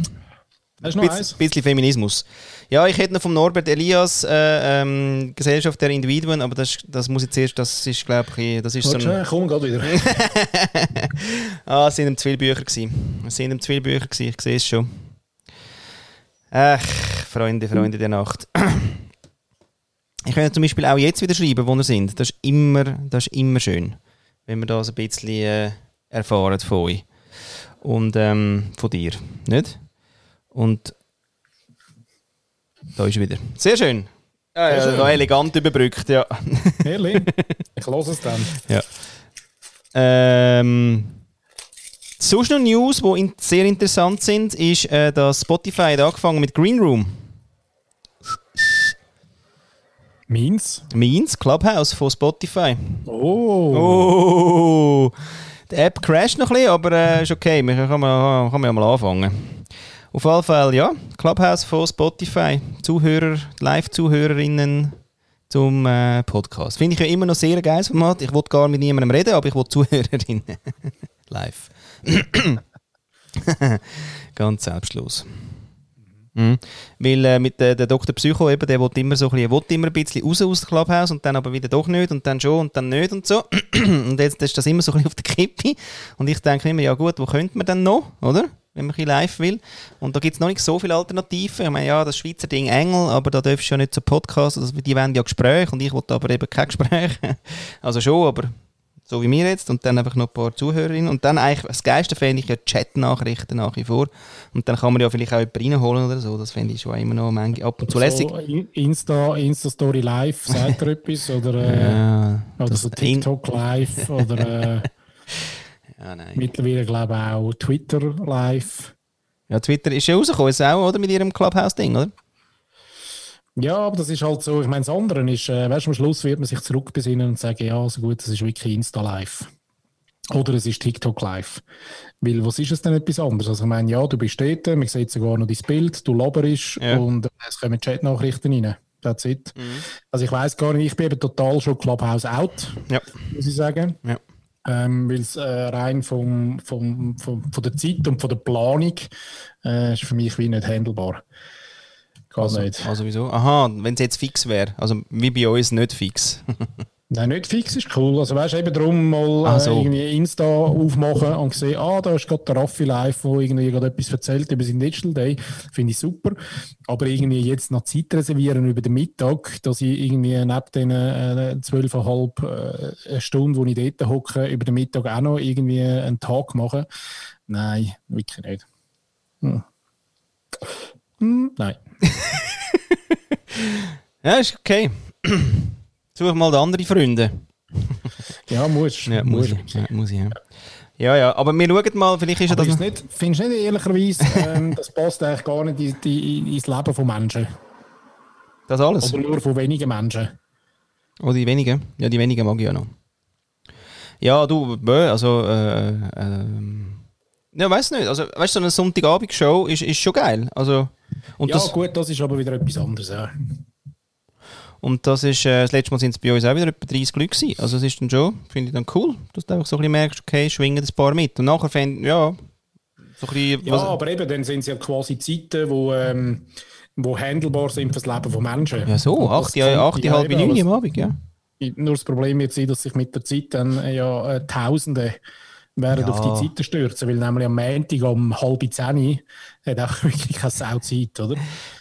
Speaker 2: Noch
Speaker 1: Bisschen, bisschen Feminismus. Ja, ich hätte noch vom Norbert Elias äh, ähm, Gesellschaft der Individuen, aber das, das muss jetzt erst, das ist glaube ich, das ist so
Speaker 2: Warte
Speaker 1: ein,
Speaker 2: schnell, komm gerade wieder.
Speaker 1: ah, es sind ihm zu viele Bücher gewesen. Es sind ihm zu viele Bücher gewesen, ich sehe es schon. Ach, Freunde, Freunde der Nacht. Ich könnte zum Beispiel auch jetzt wieder schreiben, wo wir sind. Das ist immer, das ist immer schön, wenn wir das ein bisschen äh, erfahren von euch. Und ähm, von dir, nicht? Und da ist er wieder. Sehr schön. Ja,
Speaker 2: Sehr
Speaker 1: ja,
Speaker 2: schön.
Speaker 1: noch elegant überbrückt, ja.
Speaker 2: Ehrlich? Ich lasse es dann.
Speaker 1: Ja. Ähm, sonst noch News, die in sehr interessant sind, ist, äh, dass Spotify hat angefangen mit Green Room.
Speaker 2: Meins?
Speaker 1: Meins, Clubhouse von Spotify.
Speaker 2: Oh!
Speaker 1: Oh! Die App crasht noch ein bisschen, aber äh, ist okay. Wir können, können wir ja mal anfangen. Auf jeden Fall, ja, Clubhouse von Spotify. Zuhörer, Live-Zuhörerinnen zum äh, Podcast. Finde ich ja immer noch sehr geil Format. Ich wollte gar mit niemandem reden, aber ich will Zuhörerinnen. Live. Ganz selbstlos. Mhm. Weil äh, mit äh, der Dr. Psycho eben, der will immer so ein bisschen, immer ein bisschen raus aus dem Clubhouse und dann aber wieder doch nicht und dann schon und dann nicht und so. und jetzt ist das immer so ein bisschen auf der Kippe. Und ich denke immer, ja gut, wo könnte man denn noch, oder? Wenn man ein live will. Und da gibt es noch nicht so viele Alternativen. Ich meine, ja, das Schweizer Ding Engel, aber da darfst du ja nicht so Podcasts, also die wollen ja Gespräche und ich will aber eben kein Gespräch. also schon, aber so wie mir jetzt, und dann einfach noch ein paar Zuhörerinnen. Und dann eigentlich, das Geiste fände ich ja Chat-Nachrichten nach wie vor. Und dann kann man ja vielleicht auch jemanden reinholen oder so. Das fände ich schon immer noch manchmal ab und zu lässig. So,
Speaker 2: Insta, Insta-Story Live, sagt er etwas? Oder, äh, ja, oder so TikTok Live? oder äh, ja, nein. mittlerweile glaube ich auch Twitter Live.
Speaker 1: Ja, Twitter ist ja rausgekommen, ist auch, oder? Mit ihrem Clubhouse-Ding, oder?
Speaker 2: Ja, aber das ist halt so, ich meine, das andere ist, äh, weißt, am Schluss wird man sich zurückbesinnen und sagen, ja, so gut, das ist wirklich Insta Live. Oder es ist TikTok Live. Weil, was ist es denn etwas anderes? Also, ich meine, ja, du bist dort, man sieht sogar noch dein Bild, du laberst ja. und es kommen Chatnachrichten rein. That's it. Mhm. Also, ich weiß gar nicht, ich bin eben total schon Clubhouse out, ja. muss ich sagen. Ja. Ähm, Weil es äh, rein vom, vom, vom, von der Zeit und von der Planung äh, ist für mich wie nicht handelbar.
Speaker 1: Geht also, nicht. Also wieso? Aha, wenn es jetzt fix wäre. Also wie bei uns nicht fix.
Speaker 2: Nein, nicht fix ist cool. Also weißt du, eben darum mal äh, so. irgendwie Insta aufmachen und sehen, ah, da ist gerade der Raffi live, der irgendwie gerade etwas erzählt über seinen Digital Day. Finde ich super. Aber irgendwie jetzt noch Zeit reservieren über den Mittag, dass ich irgendwie neben den äh, zwölfeinhalb äh, Stunden, wo ich dort hocke, über den Mittag auch noch irgendwie einen Tag mache. Nein, wirklich nicht. Hm. Hm, nein.
Speaker 1: ja, ist okay. Such mal andere Freunde.
Speaker 2: ja, muss.
Speaker 1: Ja, muss, ich. Ja, muss ich, ja. Ja, ja, aber wir schauen mal, vielleicht ist
Speaker 2: aber das... Nicht, findest du nicht ehrlicherweise, ähm, das passt eigentlich gar nicht in, in, ins Leben von Menschen?
Speaker 1: Das alles?
Speaker 2: Oder nur von wenigen Menschen?
Speaker 1: Oh, die wenigen? Ja, die wenigen mag ich ja noch. Ja, du, also, äh, äh, ja, weiß nicht. Also, weißt du, so eine Sonntagabendshow ist, ist schon geil. Also,
Speaker 2: und ja, das, gut, das ist aber wieder etwas anderes. Ja.
Speaker 1: Und das ist, äh, das letzte Mal sind es bei uns auch wieder etwa 30 Leute gewesen. Also es ist dann schon, finde ich dann cool, dass du einfach so ein bisschen merkst, okay, schwingen das Paar mit. Und nachher fände ja,
Speaker 2: so ein bisschen... Ja, aber eben, dann sind es ja quasi Zeiten, wo... Ähm, wo handelbar sind für das Leben von Menschen.
Speaker 1: Ja, so, 8, ja, 8, halb 9 am Abend, ja.
Speaker 2: Nur das Problem wird sein, dass sich mit der Zeit dann äh, ja äh, Tausende werden ja. auf die Zeiten stürzen, weil nämlich am Montag um halb zehn hat auch wirklich keine Sau Zeit, oder?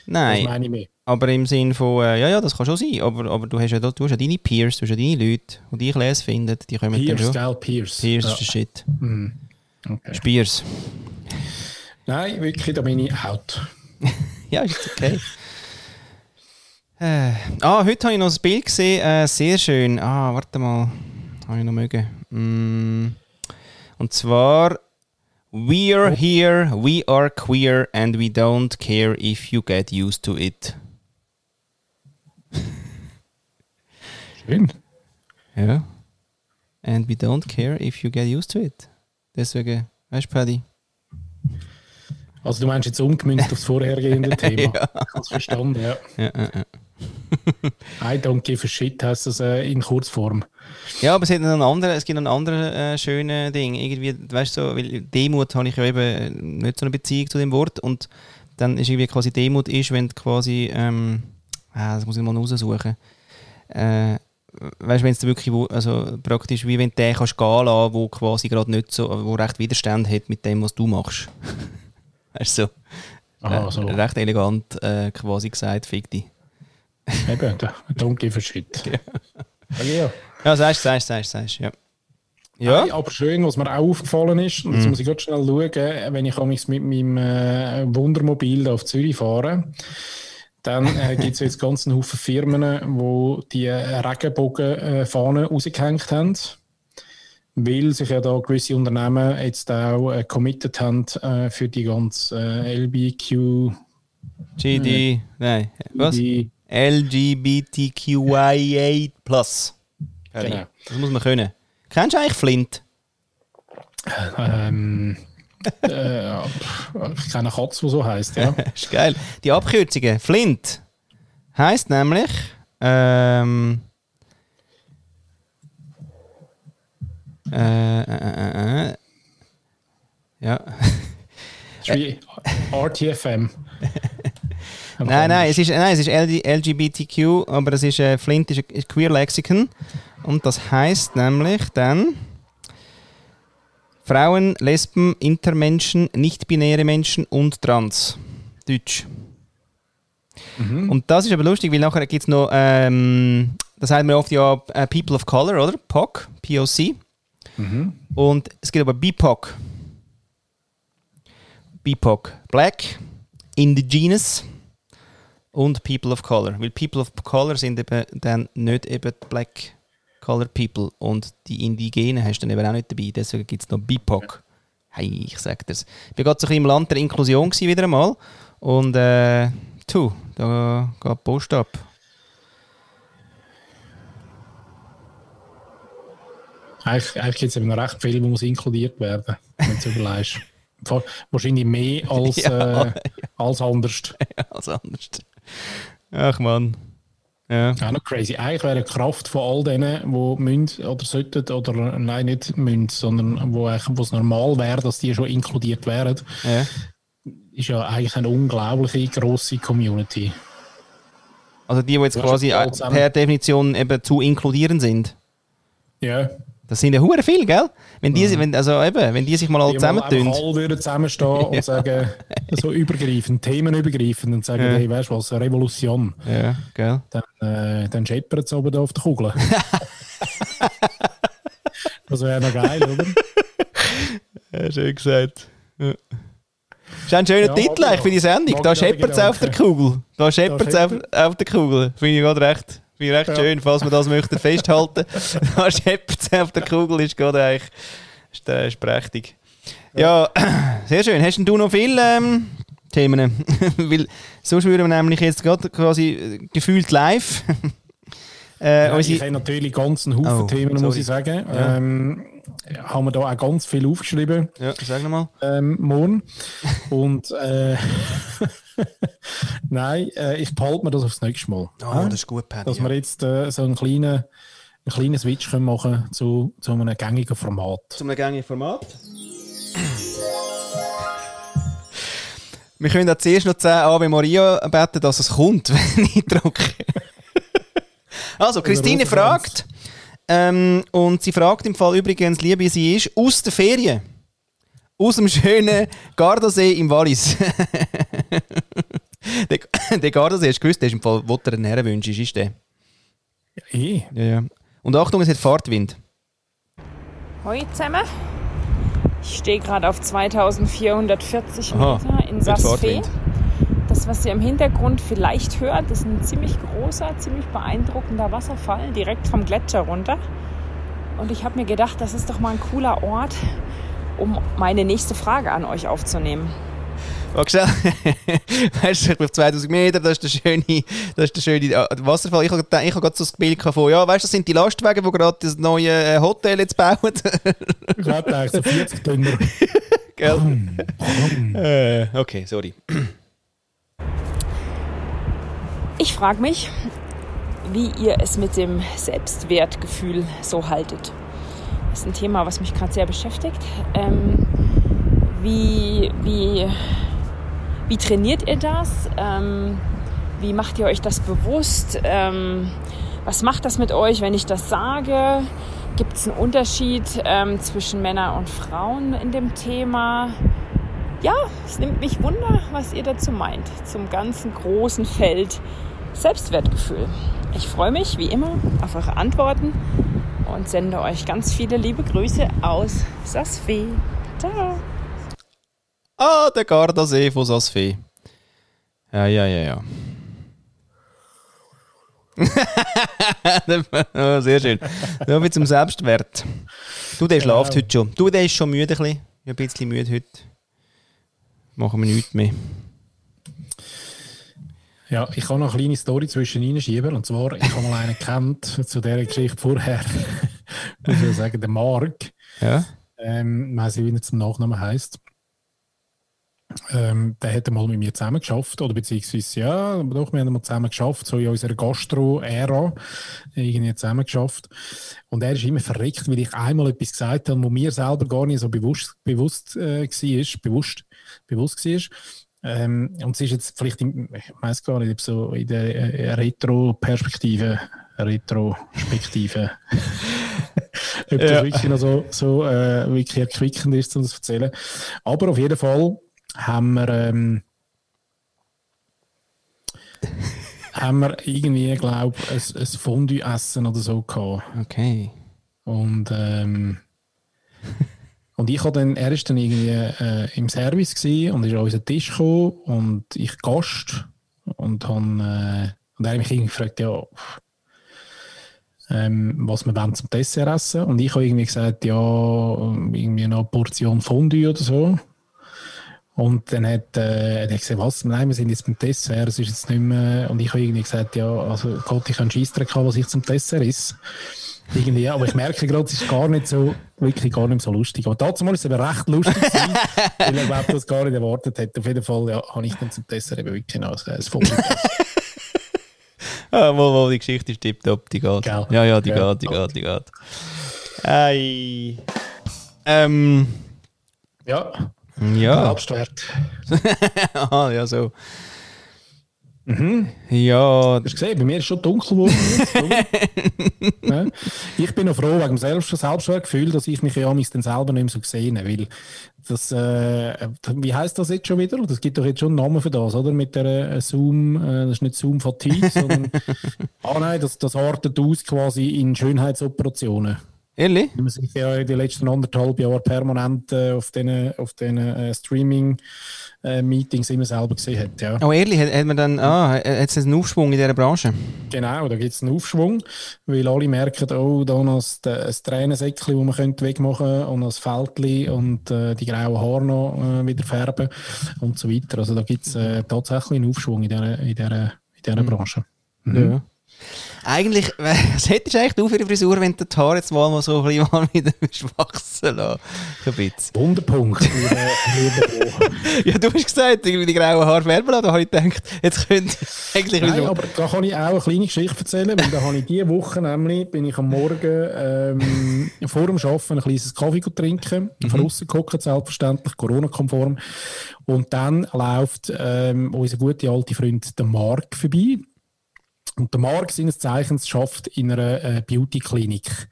Speaker 1: Nein. Das meine ich mehr. Aber im Sinn von, äh, ja, ja, das kann schon sein, aber, aber du, hast ja, du hast ja deine Peers, du hast ja deine Leute, die dich lesen finden, die kommen
Speaker 2: Peers, dann schon. Gell, Peers.
Speaker 1: Peers ja. ist Shit. Mhm. Okay. Spears.
Speaker 2: Nein, wirklich, da bin ich out.
Speaker 1: ja, ist okay. äh, ah, heute habe ich noch ein Bild gesehen, äh, sehr schön. Ah, warte mal, habe ich noch mögen. Mm. Und zwar, We're here, we are queer and we don't care if you get used to it.
Speaker 2: Schön.
Speaker 1: Ja. And we don't care if you get used to it. Deswegen, weißt du, Paddy?
Speaker 2: Also du meinst jetzt umgemünzt aufs vorhergehende Thema. ja. Ich habe es verstanden, ja. ja, ja, ja. I don't give a shit heißt das äh, in Kurzform.
Speaker 1: Ja, aber es, hat einen anderen, es gibt noch ein anderes äh, schönes Ding. Irgendwie, weißt du, so, weil Demut habe ich ja eben äh, nicht so eine Beziehung zu dem Wort und dann ist irgendwie quasi Demut ist, wenn quasi, ähm, ah, das muss ich mal raussuchen, äh, weißt du, wenn es wirklich, also praktisch wie wenn du den kannst gehen lassen, wo quasi gerade nicht so, wo recht Widerstand hat mit dem, was du machst. weißt du, so. Aha, so. Recht elegant äh, quasi gesagt, fick dich.
Speaker 2: Eben, give a shit.
Speaker 1: ja, ja. ja sagst, sagst, sagst, sagst, ja.
Speaker 2: Ja. Nein, aber schön, was mir auch aufgefallen ist, und jetzt mm. muss ich ganz schnell schauen, wenn ich mit meinem äh, Wundermobil auf Zürich fahre, dann äh, gibt es jetzt ganz einen Haufen Firmen, die die Regenbogenfahnen äh, rausgehängt haben, weil sich ja da gewisse Unternehmen jetzt auch äh, committed haben äh, für die ganze äh, LBQ.
Speaker 1: GD, nein, was? LGBTQIA+.
Speaker 2: Genau.
Speaker 1: Das muss man können. Kennst du eigentlich Flint?
Speaker 2: Ähm, äh, ich kenne Katze, die so heisst, ja.
Speaker 1: ist geil. Die Abkürzungen. Flint heisst nämlich ähm, äh, äh, äh, ja.
Speaker 2: Das RTFM.
Speaker 1: nein, nein, es ist, nein, es ist LG, LGBTQ, aber es ist, äh, Flint ist ein Queer Lexikon und das heißt nämlich dann Frauen, Lesben, Intermenschen, nicht-binäre Menschen und Trans. Deutsch.
Speaker 2: Mhm.
Speaker 1: Und das ist aber lustig, weil nachher gibt es noch, ähm, das sagt man oft ja äh, People of Color, oder? POC, POC.
Speaker 2: Mhm.
Speaker 1: Und es gibt aber BIPOC. BIPOC. Black, Indigenous und People of Color. Weil People of Color sind eben dann nicht eben Black Color People und die Indigenen hast du dann eben auch nicht dabei. Deswegen gibt es noch BIPOC. Hey, ich sag das. Ich war gerade so ein bisschen im Land der Inklusion gewesen, wieder einmal. Und äh, tu, da geht die Post ab.
Speaker 2: Eigentlich, eigentlich gibt es eben noch recht viel, die muss inkludiert werden, wenn du überlegst. Wa- Wahrscheinlich mehr als,
Speaker 1: Ja.
Speaker 2: äh, als anders.
Speaker 1: Als anders. Ach man. Ja.
Speaker 2: Auch noch crazy. Eigentlich wäre die Kraft von all denen, die müssen oder sollten, oder nein, nicht müssen, sondern wo wo es normal wäre, dass die schon inkludiert wären,
Speaker 1: ja.
Speaker 2: ist ja eigentlich eine unglaubliche grosse Community.
Speaker 1: Also die, die jetzt quasi äh, per Definition eben zu inkludieren sind.
Speaker 2: Ja.
Speaker 1: Das sind ja hure viel, gell? Wenn die, wenn, also eben, wenn die sich mal alle zusammentun.
Speaker 2: alle würden zusammenstehen und sagen, so übergreifend, themenübergreifend und sagen,
Speaker 1: Ja.
Speaker 2: hey, weißt du was, Revolution.
Speaker 1: Ja, gell?
Speaker 2: Dann, äh, dann scheppert es oben da auf der Kugel. das wäre noch geil, oder?
Speaker 1: Ja, schön gesagt. Ja. Ist ein schöner
Speaker 2: Ja,
Speaker 1: Titel eigentlich für die Sendung. Da
Speaker 2: ich
Speaker 1: scheppert es auf der. Kugel. Da scheppert es auf, auf der Kugel. Finde ich gerade recht, finde ich recht
Speaker 2: Ja.
Speaker 1: schön, falls man das möchte festhalten. da scheppert es auf der Kugel, ist gerade eigentlich ist, äh, ist prächtig. Ja, sehr schön. Hast denn du noch viele ähm, Themen? Weil sonst würden wir nämlich jetzt gerade quasi äh, gefühlt live äh,
Speaker 2: Ja, ich habe natürlich ganz einen Haufen
Speaker 1: Oh,
Speaker 2: Themen, muss
Speaker 1: sorry.
Speaker 2: ich sagen.
Speaker 1: Ja.
Speaker 2: Ähm, haben wir da auch ganz viel aufgeschrieben,
Speaker 1: ja, sag nochmal.
Speaker 2: ähm, morgen. Und äh, nein, äh, ich behalte mir das aufs nächste Mal.
Speaker 1: Oh, das ist gut, Paddy.
Speaker 2: Dass wir jetzt äh, so einen kleinen, einen kleinen Switch können machen zu, zu einem gängigen Format.
Speaker 1: Zum gängigen Format. Wir können auch zuerst noch 10 Ave Maria beten, dass es kommt, wenn ich drücke. also, Christine fragt, ähm, und sie fragt im Fall übrigens, liebe sie ist, aus der Ferien. Aus dem schönen Gardasee im Wallis. der, der Gardasee, hast du gewusst, der ist im Fall, wo der einen Herrenwunsch ist, ist der.
Speaker 2: Eh,
Speaker 1: Ja, ja. Und Achtung, es hat Fahrtwind.
Speaker 3: Hoi zusammen. Ich stehe gerade auf 2440
Speaker 1: Aha,
Speaker 3: Meter in
Speaker 1: mit
Speaker 3: Saas-Fee.
Speaker 1: Fahrtwind.
Speaker 3: Das, was ihr im Hintergrund vielleicht hört, ist ein ziemlich großer, ziemlich beeindruckender Wasserfall direkt vom Gletscher runter. Und ich habe mir gedacht, das ist doch mal ein cooler Ort, um meine nächste Frage an euch aufzunehmen.
Speaker 1: Du weißt du, ich bin auf 2000 Meter, das ist der schöne, das ist der schöne äh, Wasserfall. Ich habe ich habe gerade so das Bild von, ja, weißt du, das sind die Lastwagen, die gerade das neue äh, Hotel jetzt bauen.
Speaker 2: ich glaube, da ist so 40 Dünner.
Speaker 1: Gell? äh, okay, sorry.
Speaker 3: Ich frage mich, wie ihr es mit dem Selbstwertgefühl so haltet. Das ist ein Thema, was mich gerade sehr beschäftigt. Ähm, wie, wie, wie trainiert ihr das? Ähm, wie macht ihr euch das bewusst? Ähm, was macht das mit euch, wenn ich das sage? Gibt es einen Unterschied ähm, zwischen Männern und Frauen in dem Thema? Ja, es nimmt mich Wunder, was ihr dazu meint, zum ganzen großen Feld Selbstwertgefühl. Ich freue mich wie immer auf eure Antworten und sende euch ganz viele liebe Grüße aus Sasfee. Ciao.
Speaker 1: Ah, der Gardasee von Saas-Fee. Ja, ja, ja, ja. oh, sehr schön. So viel zum Selbstwert. Du, der schlaft heute schon. Du, der ist schon müde. Ein bisschen, ein bisschen müde heute. Machen wir nichts mehr.
Speaker 2: Ja, ich kann noch eine kleine Story zwischen Ihnen schieben. Und zwar, ich habe mal einen kennt zu dieser Geschichte vorher. muss ich sagen, der Mark.
Speaker 1: Ja.
Speaker 2: Ähm, ich weiss nicht, wie er zum Nachnamen heisst. Ähm, der hat mal mit mir zusammen geschafft, oder beziehungsweise, ja, doch, wir haben mal zusammen geschafft, so in unserer Gastro-Ära, irgendwie zusammen geschafft. Und er ist immer verreckt, weil ich einmal etwas gesagt habe, wo mir selber gar nicht so bewusst, bewusst äh, war, bewusst, bewusst war. Ähm, und es ist jetzt vielleicht, im, ich weiß gar nicht, so in der äh, Retro-Perspektive, Retrospektive, ob das
Speaker 1: Ja.
Speaker 2: wirklich noch so, so äh, wirklich erquickend ist, um das zu erzählen. Aber auf jeden Fall haben wir, ähm, haben wir irgendwie, glaube ich, ein, ein Fondue-Essen oder so gehabt.
Speaker 1: Okay.
Speaker 2: Und, ähm, und ich habe dann, er ist dann irgendwie äh, im Service gewesen und ist an unseren Tisch gekommen und ich Gast und, han, äh, und er hat mich irgendwie gefragt, ja, ähm, was wir wollen zum Dessert essen. Und ich habe irgendwie gesagt, ja, irgendwie noch eine Portion Fondue oder so. Und dann hat, äh, hat er gesagt, was? Nein, wir sind jetzt beim Dessert, es ist jetzt nicht mehr. Und ich habe irgendwie gesagt, ja, also Gott, ich habe einen Scheissdreck haben, was ich zum Dessert ist. Irgendwie, ja, aber ich merke gerade, es ist gar nicht so, wirklich gar nicht so lustig. Aber dazu mal ist es aber recht lustig gewesen, weil er überhaupt das gar nicht erwartet hat. Auf jeden Fall, ja, habe ich dann zum Dessert eben wirklich noch ein gegessen.
Speaker 1: Ah, mal, mal, die Geschichte ist tipptopp, die geht.
Speaker 2: Gell?
Speaker 1: Ja, ja, die
Speaker 2: Ja.
Speaker 1: geht, die geht, die geht. Ei. Ähm,
Speaker 2: Ja,
Speaker 1: ja.
Speaker 2: Selbstwert.
Speaker 1: Aha, ja, so.
Speaker 2: Mhm.
Speaker 1: Ja,
Speaker 2: Hast du gesehen, bei mir ist schon dunkel geworden. ja. Ich bin noch froh wegen dem Selbst Selbstwertgefühl, dass ich mich ja amigs dann selber nicht mehr so gesehen habe, weil das, äh, wie heißt das jetzt schon wieder? Das gibt doch jetzt schon einen Namen für das, oder? Mit der äh, Zoom, äh, das ist nicht Zoom Fatigue, sondern, ah nein, das, das artet aus quasi in Schönheitsoperationen.
Speaker 1: Ehrlich?
Speaker 2: Man sich ja in den letzten anderthalb Jahren permanent äh, auf diesen auf den, äh, Streaming-Meetings immer selber gesehen hat. Ja.
Speaker 1: Oh, ehrlich, hat, hat man dann, ah, hat es einen Aufschwung in dieser Branche?
Speaker 2: Genau, da gibt es einen Aufschwung, weil alle merken, oh, da noch ein, ein Tränensäckchen, das man könnte wegmachen könnte und ein Fältchen und äh, die grauen Haare noch äh, wieder färben und so weiter. Also da gibt es äh, tatsächlich einen Aufschwung in dieser, in dieser, in dieser Branche. Mhm.
Speaker 1: Ja. Eigentlich, was hättest du eigentlich du für eine Frisur, wenn du die Haare jetzt mal, mal so ein bisschen mal wieder wachsen lassen? So ein bisschen.
Speaker 2: Wunderpunkt.
Speaker 1: Ja, du hast gesagt, irgendwie die grauen Haare färben lassen. Da habe ich gedacht, jetzt könnte eigentlich
Speaker 2: Nein,
Speaker 1: wieder...
Speaker 2: aber da kann ich auch eine kleine Geschichte erzählen, weil da habe ich diese Woche nämlich, bin ich am Morgen ähm, vor dem Arbeiten ein kleines Kaffee trinken, mhm. von außen gucken, selbstverständlich, Corona-konform. Und dann läuft ähm, unser guter alte Freund, der Mark, vorbei. Und der Mark seines Zeichens schafft in einer äh, Beauty-Klinik.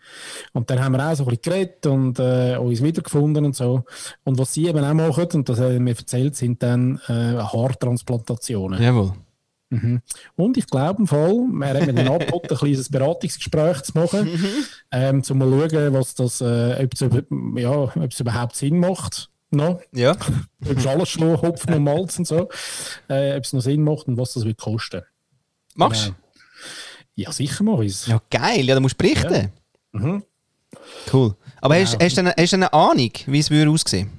Speaker 2: Und dann haben wir auch so ein bisschen geredet und äh, uns wiedergefunden und so. Und was sie eben auch machen, und das hat er mir erzählt, sind dann äh, Haartransplantationen.
Speaker 1: Jawohl.
Speaker 2: Mhm. Und ich glaube im Fall, hat mir dann angeboten, ein kleines Beratungsgespräch zu machen, ähm, um mal zu schauen, was das, äh, ob, es, ja, ob es überhaupt Sinn macht. No?
Speaker 1: Ja.
Speaker 2: Ob es alles schon Hopfen und Malz und so, äh, ob es noch Sinn macht und was das wird kosten.
Speaker 1: Machst du?
Speaker 2: Genau. Ja, sicher es.
Speaker 1: Ja, geil. Ja, da musst du berichten.
Speaker 2: Mhm.
Speaker 1: Cool. Aber hast,
Speaker 2: Genau.
Speaker 1: hast, du eine, hast du eine Ahnung, wie es würde aussehen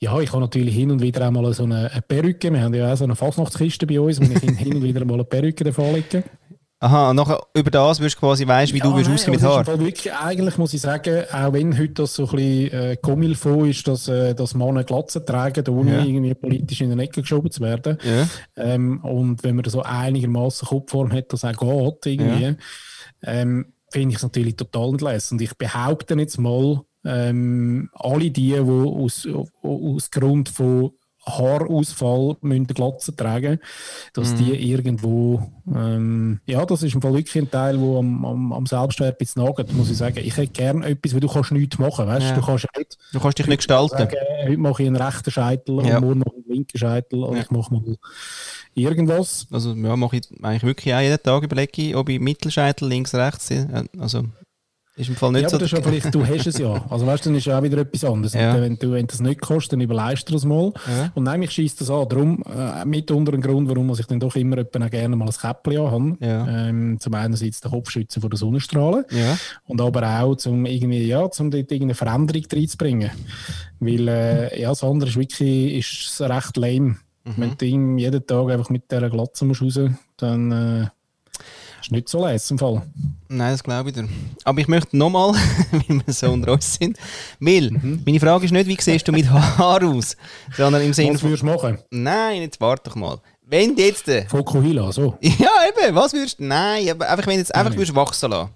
Speaker 2: Ja, ich habe natürlich hin und wieder auch mal so eine, eine Perücke. Wir haben ja auch so eine Fastnachtskiste bei uns, wo ich hin, und wieder mal eine Perücke lege.
Speaker 1: Aha, und nachher über das wirst du quasi weißt, wie du wirst aussehen mit
Speaker 2: es
Speaker 1: Haar.
Speaker 2: Wirklich, eigentlich muss ich sagen, auch wenn heute das so ein bisschen äh, ist, dass, äh, dass Männer Glatzen tragen, ohne
Speaker 1: Ja.
Speaker 2: irgendwie politisch in den Ecke geschoben zu werden.
Speaker 1: Ja.
Speaker 2: Ähm, und wenn man so einigermaßen Kopfform hat, das auch geht, irgendwie, ähm, finde ich es natürlich total entlassen. Und ich behaupte jetzt mal, ähm, alle die, die aus, aus Grund von Haarausfall müssen Glatze tragen, dass die irgendwo, ähm, ja, das ist im Fall wirklich ein Teil, der am, am, am Selbstwert ein bisschen nagt, muss ich sagen. Ich hätte gerne etwas, weil du kannst nichts machen, weißt
Speaker 1: Ja.
Speaker 2: du, kannst nicht
Speaker 1: Du kannst dich nicht gestalten.
Speaker 2: sagen, heute mache ich einen rechten Scheitel
Speaker 1: Ja.
Speaker 2: und morgen noch einen linken Scheitel oder
Speaker 1: Ja.
Speaker 2: ich mache mal irgendwas.
Speaker 1: Also, ja, mache ich eigentlich wirklich auch jeden Tag überlege ich, ob ich Mittelscheitel links, rechts sehe. Also, ist im Fall nicht
Speaker 2: Ja,
Speaker 1: so.
Speaker 2: aber das ist ja vielleicht, du hast es ja. Also weißt du, dann ist ja auch wieder etwas anderes.
Speaker 1: Ja.
Speaker 2: Wenn, du, wenn das nicht kannst, dann überleist du das mal.
Speaker 1: Ja.
Speaker 2: Und nein, mich schießt das an. Darum, äh, mit unter ein Grund, warum ich dann doch immer auch gerne mal ein Käppchen habe.
Speaker 1: Ja.
Speaker 2: Ähm, zum einerseits den Kopf schützen vor der Sonnenstrahlen.
Speaker 1: ja.
Speaker 2: Und aber auch, um irgendwie, ja, zum dort irgendeine Veränderung reinzubringen. Weil, äh, ja, das andere ist wirklich ist recht lame. Mhm. Wenn du jeden Tag einfach mit dieser Glatze musst raus, dann äh, ist nicht so leid im Fall.
Speaker 1: Nein, das glaube ich dir. Aber ich möchte nochmal, weil wir so unter uns sind, weil mhm. meine Frage ist nicht, wie siehst du mit Haar aus, sondern im Sinne
Speaker 2: Was würdest du machen?
Speaker 1: Nein, jetzt warte doch mal. Wenn du jetzt... Äh,
Speaker 2: Fokuhila, so?
Speaker 1: Ja, eben, was würdest du... Nein, aber einfach wenn du jetzt einfach würdest wachsen lassen.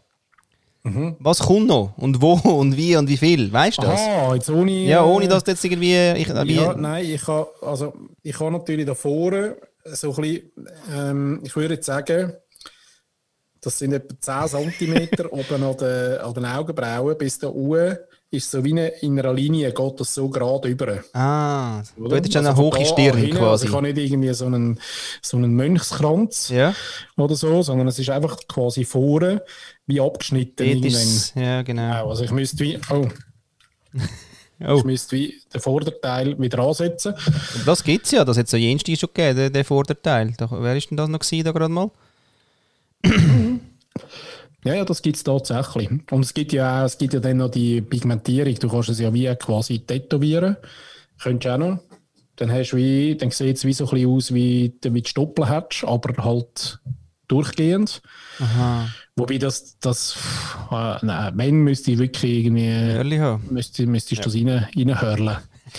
Speaker 1: Mhm. Was kommt noch? Und wo und wie und wie viel? Weißt du das?
Speaker 2: Ah, jetzt ohne.
Speaker 1: Ja, ohne dass du jetzt irgendwie. Ich,
Speaker 2: wie, ja, nein, ich habe also, ich habe natürlich da vorne so ein bisschen, ähm, ich würde jetzt sagen, das sind etwa 10 cm oben an den, an den Augenbrauen bis da oben ist so wie eine, in einer Linie, geht das so gerade über.
Speaker 1: Ah, du hättest also eine hohe Stirn hin, quasi. Also
Speaker 2: ich habe nicht irgendwie so einen, so einen Mönchskranz
Speaker 1: ja.
Speaker 2: oder so, sondern es ist einfach quasi vorne wie abgeschnitten.
Speaker 1: Ja, genau.
Speaker 2: Also ich müsste wie... Oh. Oh. Ich müsste wie den Vorderteil wieder ansetzen.
Speaker 1: Das gibt es ja, das hat es ja jenste schon gegeben, den, den Vorderteil. Wer ist denn das noch gewesen, da gerade mal?
Speaker 2: Ja, ja, das gibt es tatsächlich. Und es gibt ja auch, es gibt ja dann noch die Pigmentierung. Du kannst es ja wie quasi tätowieren. Könntest du auch noch. Dann hast wie, dann sieht es wie so ein bisschen aus, wie, wie du Stoppeln hättest, aber halt durchgehend.
Speaker 1: Aha.
Speaker 2: Wobei das, das äh, nein, wenn müsste ich wirklich irgendwie, müsste, müsstest du ja. das rein, reinhörlen.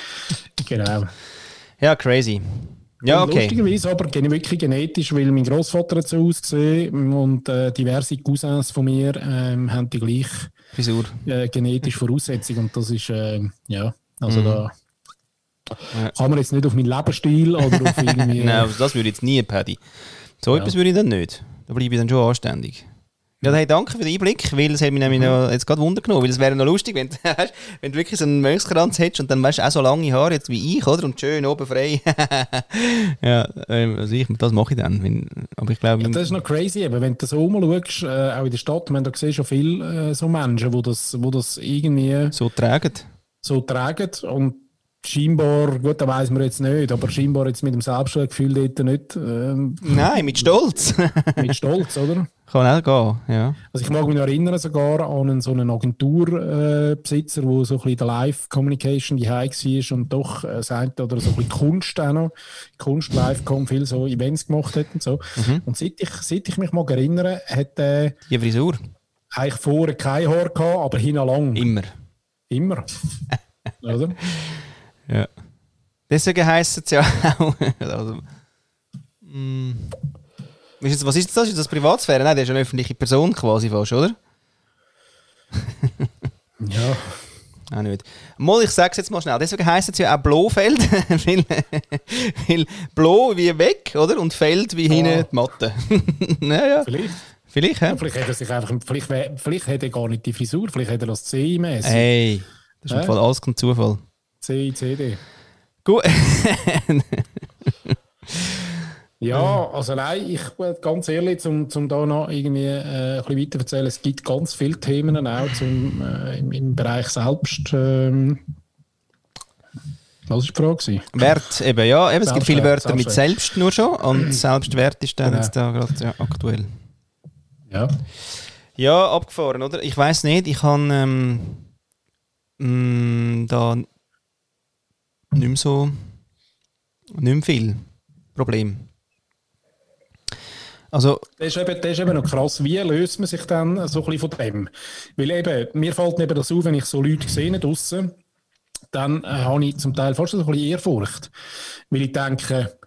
Speaker 2: genau.
Speaker 1: Ja, crazy. Ja, okay.
Speaker 2: Lustigerweise aber wirklich genetisch, weil mein Großvater hat so ausgesehen und äh, diverse Cousins von mir ähm, haben die gleiche äh, genetische Voraussetzung und das ist, äh, ja, also mhm. da ja. kann man jetzt nicht auf meinen Lebensstil oder auf irgendwie...
Speaker 1: Nein, also das würde ich jetzt nie, Paddy. So ja. etwas würde ich dann nicht. Da bleibe ich dann schon anständig. Ja, hey, danke für den Einblick, weil es hat mich nämlich mhm. noch, jetzt gerade Wunder genommen, weil es wäre noch lustig, wenn, wenn du wirklich so einen Mönchskranz hättest und dann weißt du auch so lange Haare jetzt wie ich, oder? Und schön oben frei. ja, ähm, also ich, das mache ich dann. Wenn, aber ich glaube...
Speaker 2: Ja, das ist noch crazy, eben, wenn du so umschaust, äh, auch in der Stadt, man, da siehst schon viele äh, so Menschen, die das, wo das irgendwie...
Speaker 1: So tragen.
Speaker 2: So tragen und scheinbar, gut, da weiß man jetzt nicht, aber scheinbar jetzt mit dem Selbstwertgefühl dort nicht. Ähm,
Speaker 1: Nein, mit Stolz.
Speaker 2: mit Stolz, oder?
Speaker 1: Kann auch gehen, ja.
Speaker 2: Also ich mag mich noch erinnern sogar an einen, so einen Agenturbesitzer, äh, wo so ein bisschen der Live-Communication die war und doch äh, sagt, oder so ein bisschen Kunst auch noch, Kunst live kommt viel so Events gemacht hat und so. Mhm. Und seit ich, seit ich mich mag erinnere, hat er... Äh,
Speaker 1: die Frisur?
Speaker 2: Eigentlich vorher kein Haar gehabt, aber hinten lang.
Speaker 1: Immer.
Speaker 2: Immer. oder?
Speaker 1: Ja. Deswegen heisst es ja auch. also, mm, was ist das? Ist das Privatsphäre? Nein, der ist eine öffentliche Person quasi fast, oder?
Speaker 2: ja.
Speaker 1: Auch nicht. Mal, ich sage es jetzt mal schnell. Deswegen heisst es ja auch Blofeld, weil, weil Blo wie weg, oder? Und Feld wie hinten ah. die Matte.
Speaker 2: naja. Vielleicht.
Speaker 1: Vielleicht, ja.
Speaker 2: Vielleicht hat er sich einfach, vielleicht, vielleicht hat er gar nicht die Frisur, vielleicht hat er das C-mäßig.
Speaker 1: Hey, das ist ja? alles kein Zufall.
Speaker 2: C, CD.
Speaker 1: Gut.
Speaker 2: ja, also nein, ich ganz ehrlich, um, um da noch irgendwie äh, ein bisschen weiter erzählen, es gibt ganz viele Themen auch zum, äh, im, im, Bereich Selbst. Ähm, was war die Frage?
Speaker 1: Wert, eben, ja. Eben, es gibt viele Wörter mit Selbst nur schon und Selbstwert ist dann genau. jetzt da gerade ja, aktuell.
Speaker 2: Ja.
Speaker 1: Ja, abgefahren, oder? Ich weiß nicht, ich habe ähm, mm, da nicht mehr so, nicht mehr viel Problem. Also,
Speaker 2: das, ist eben, das ist eben noch krass. Wie löst man sich dann so ein bisschen von dem? Weil eben, mir fällt eben das auf, wenn ich so Leute sehe draussen, dann äh, habe ich zum Teil fast so ein bisschen Ehrfurcht. Weil ich denke,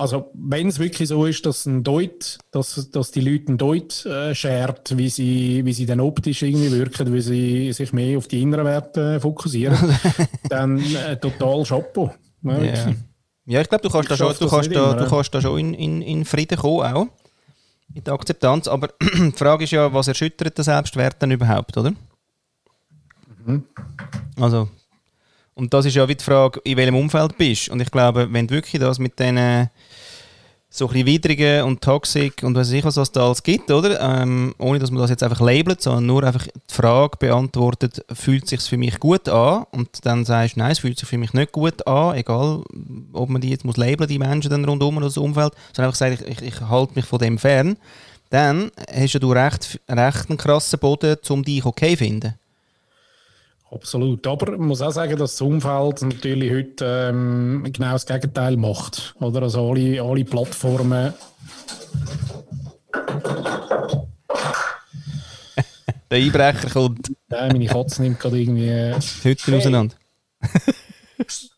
Speaker 2: also wenn es wirklich so ist, dass ein Deut, dass, dass die Leute ein Deut äh, schert, wie sie, wie sie dann optisch irgendwie wirken, wie sie sich mehr auf die inneren Werte fokussieren, dann äh, total Chapeau.
Speaker 1: Ja, ja. ja ich glaube, du kannst da schon, du kannst da, immer, du kannst da schon in, in, in Frieden kommen auch. In der Akzeptanz. Aber die Frage ist ja, was erschüttert den Selbstwert dann überhaupt, oder? Mhm. Also, und das ist ja wie die Frage, in welchem Umfeld bist. Und ich glaube, wenn du wirklich das mit diesen so ein widrigen und toxic und weiß ich was, was da alles gibt, oder? Ähm, ohne dass man das jetzt einfach labelt, sondern nur einfach die Frage beantwortet, fühlt sich für mich gut an? Und dann sagst du, nein, es fühlt sich für mich nicht gut an, egal ob man die jetzt muss labeln, die Menschen dann rundum oder das Umfeld, sondern einfach sagen, ich, ich, ich halte mich von dem fern. Dann hast du recht, recht einen krassen Boden, um dich okay zu finden.
Speaker 2: Absolut. Aber man muss auch sagen, dass das Umfeld natürlich heute ähm, genau das Gegenteil macht. Oder? Also alle, alle Plattformen.
Speaker 1: Der Einbrecher kommt.
Speaker 2: Ja, meine Katze nimmt gerade irgendwie.
Speaker 1: Die Hütte auseinander.
Speaker 2: Das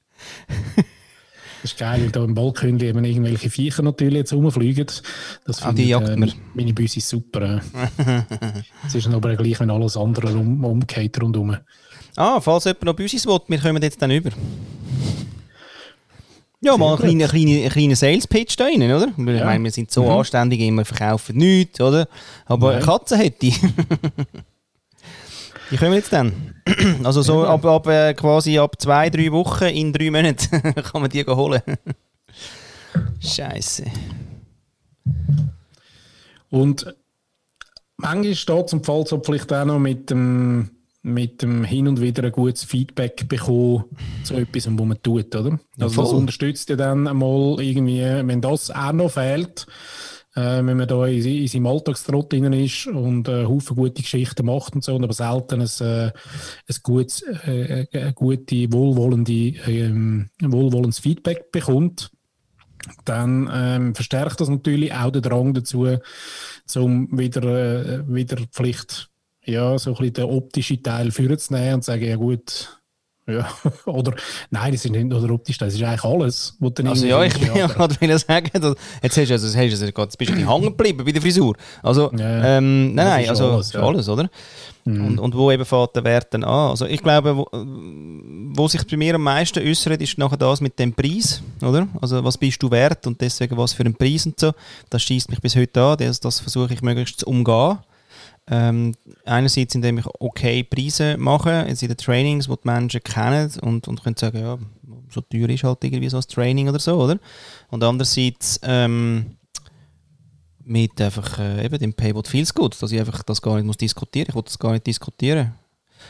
Speaker 2: ist geil, weil da im Balkon eben irgendwelche Viecher natürlich jetzt rumfliegen. Das
Speaker 1: Ah, die jagt man.
Speaker 2: Meine Büsse ist super. äh. Es ist aber gleich, wenn alles andere um, umgeht rundherum.
Speaker 1: Ah, falls jemand noch Büsis will, wir kommen jetzt dann über. Ja, mal einen kleinen, kleinen, kleinen Sales-Pitch da rein, oder? Ich
Speaker 2: Ja.
Speaker 1: meine, wir sind so
Speaker 2: Mhm.
Speaker 1: anständig, immer verkaufen nichts, oder? Aber
Speaker 2: Nein.
Speaker 1: eine Katze hätte ich. Die kommen jetzt dann. Also so ab, ab äh, quasi ab zwei, drei Wochen in drei Monaten kann man die holen. Scheiße.
Speaker 2: Und manchmal steht es im Fall so vielleicht auch noch mit dem, mit dem hin und wieder ein gutes Feedback bekommen zu etwas, was man tut, oder? Also das unterstützt ja dann einmal irgendwie, wenn das auch noch fehlt, äh, wenn man da in, in seinem Alltagstrott drin ist und äh, Haufen gute Geschichten macht und so, und aber selten ein, äh, ein gutes, äh, eine gute, wohlwollende, ähm, wohlwollendes Feedback bekommt, dann ähm, verstärkt das natürlich auch den Drang dazu, um wieder, äh, wieder vielleicht ja, so ein bisschen den optischen Teil vorzunehmen und zu sagen, ja gut, ja, oder nein, das ist nicht nur der optische Teil, das ist eigentlich alles. Was dann
Speaker 1: Also ja, ich will ja gerade sagen, dass, jetzt hast du also, hast du also gerade, ein bisschen hängen geblieben bei der Frisur. Also,
Speaker 2: Ja,
Speaker 1: ähm, nein, nein, also
Speaker 2: alles, ja. Mhm.
Speaker 1: alles, oder? Und, und wo eben fährt der Wert dann an? Also ich glaube, wo, wo sich bei mir am meisten äußert, ist nachher das mit dem Preis, oder? Also was bist du wert und deswegen was für einen Preis und so. Das schießt mich bis heute an, das, das versuche ich möglichst zu umgehen. Ähm, einerseits, indem ich okay Preise mache, jetzt in den Trainings, die die Menschen kennen und, und können sagen, ja, so teuer ist halt irgendwie so ein Training oder so, oder? Und andererseits ähm, mit einfach äh, eben dem Pay What Feels Good, dass ich einfach das gar nicht muss diskutieren ich will das gar nicht diskutieren.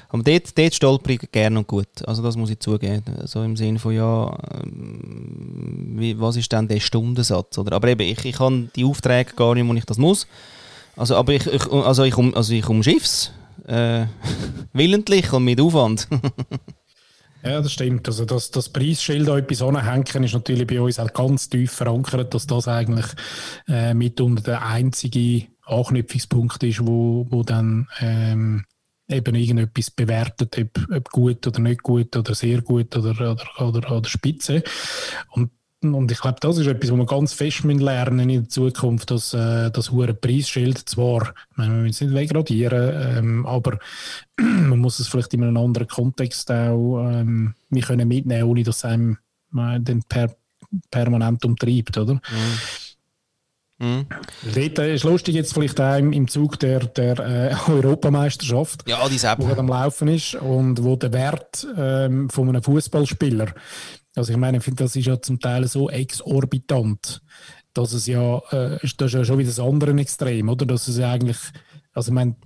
Speaker 1: Aber dort, dort stolper ich gerne und gut. Also das muss ich zugeben. So im Sinne von, ja, ähm, wie, was ist denn der Stundensatz? Oder? Aber eben, ich, ich habe die Aufträge gar nicht, wo ich das muss. Also, aber ich, ich, also ich, also ich umschiff's. Äh, willentlich und mit Aufwand.
Speaker 2: Ja, das stimmt. Also das, das Preisschild an etwas anhängen ist natürlich bei uns auch ganz tief verankert, dass das eigentlich äh, mitunter der einzige Anknüpfungspunkt ist, wo, wo dann ähm, eben irgendetwas bewertet, ob, ob gut oder nicht gut oder sehr gut oder, oder, oder, oder spitze. Und und ich glaube, das ist etwas, was wir ganz fest lernen in der Zukunft, dass äh, das hohe Preisschild zwar, ich meine, wir müssen es nicht degradieren, ähm, aber man muss es vielleicht in einem anderen Kontext auch ähm, wir können mitnehmen, ohne dass es einem äh, dann per, permanent umtreibt, oder?
Speaker 1: Mhm.
Speaker 2: Dort äh, ist lustig jetzt vielleicht auch im, im Zug der, der äh, Europameisterschaft,
Speaker 1: Ja, die
Speaker 2: am Laufen ist und wo der Wert ähm, von einem Fußballspieler, also ich meine, ich finde, das ist ja zum Teil so exorbitant, dass es ja, äh, ist- das ist ja schon wieder das andere Extrem, oder? Dass es ja eigentlich, also ich meine,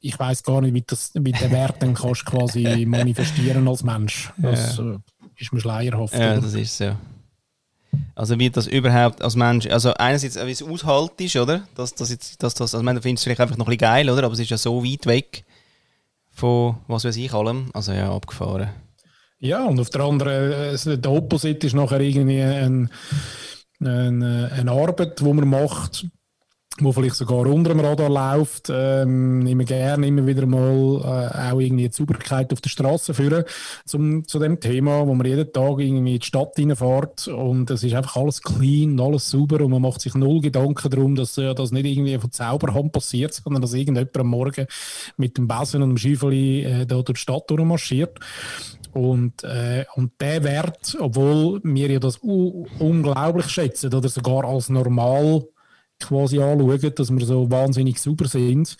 Speaker 2: ich weiß gar nicht, wie, das, wie der Wert dann kannst du quasi manifestieren als Mensch. Das äh, ist mir schleierhaft.
Speaker 1: Ja,
Speaker 2: oder?
Speaker 1: das ist so. Also wie das überhaupt als Mensch, also einerseits wie es aushaltest, oder? Dass, dass, jetzt, dass das, also ich meine, du findest es vielleicht einfach noch ein bisschen geil, oder? Aber es ist ja so weit weg von, was weiß ich, allem. Also ja, abgefahren.
Speaker 2: Ja, und auf der anderen, äh, der Opposite ist nachher irgendwie ein, ein, äh, eine Arbeit, die man macht, wo vielleicht sogar unter dem Radar läuft. Ähm, immer gerne immer wieder mal äh, auch irgendwie die Sauberkeit auf der Straße führen zum, zu dem Thema, wo man jeden Tag irgendwie in die Stadt reinfährt und es ist einfach alles clean, und alles sauber und man macht sich null Gedanken darum, dass äh, das nicht irgendwie von Zauberhand passiert, sondern dass irgendjemand am Morgen mit dem Besen und dem Schäufeli äh, da durch die Stadt durchmarschiert. Und, äh, und der Wert, obwohl wir ja das unglaublich schätzen oder sogar als normal quasi anschauen, dass wir so wahnsinnig sauber sind,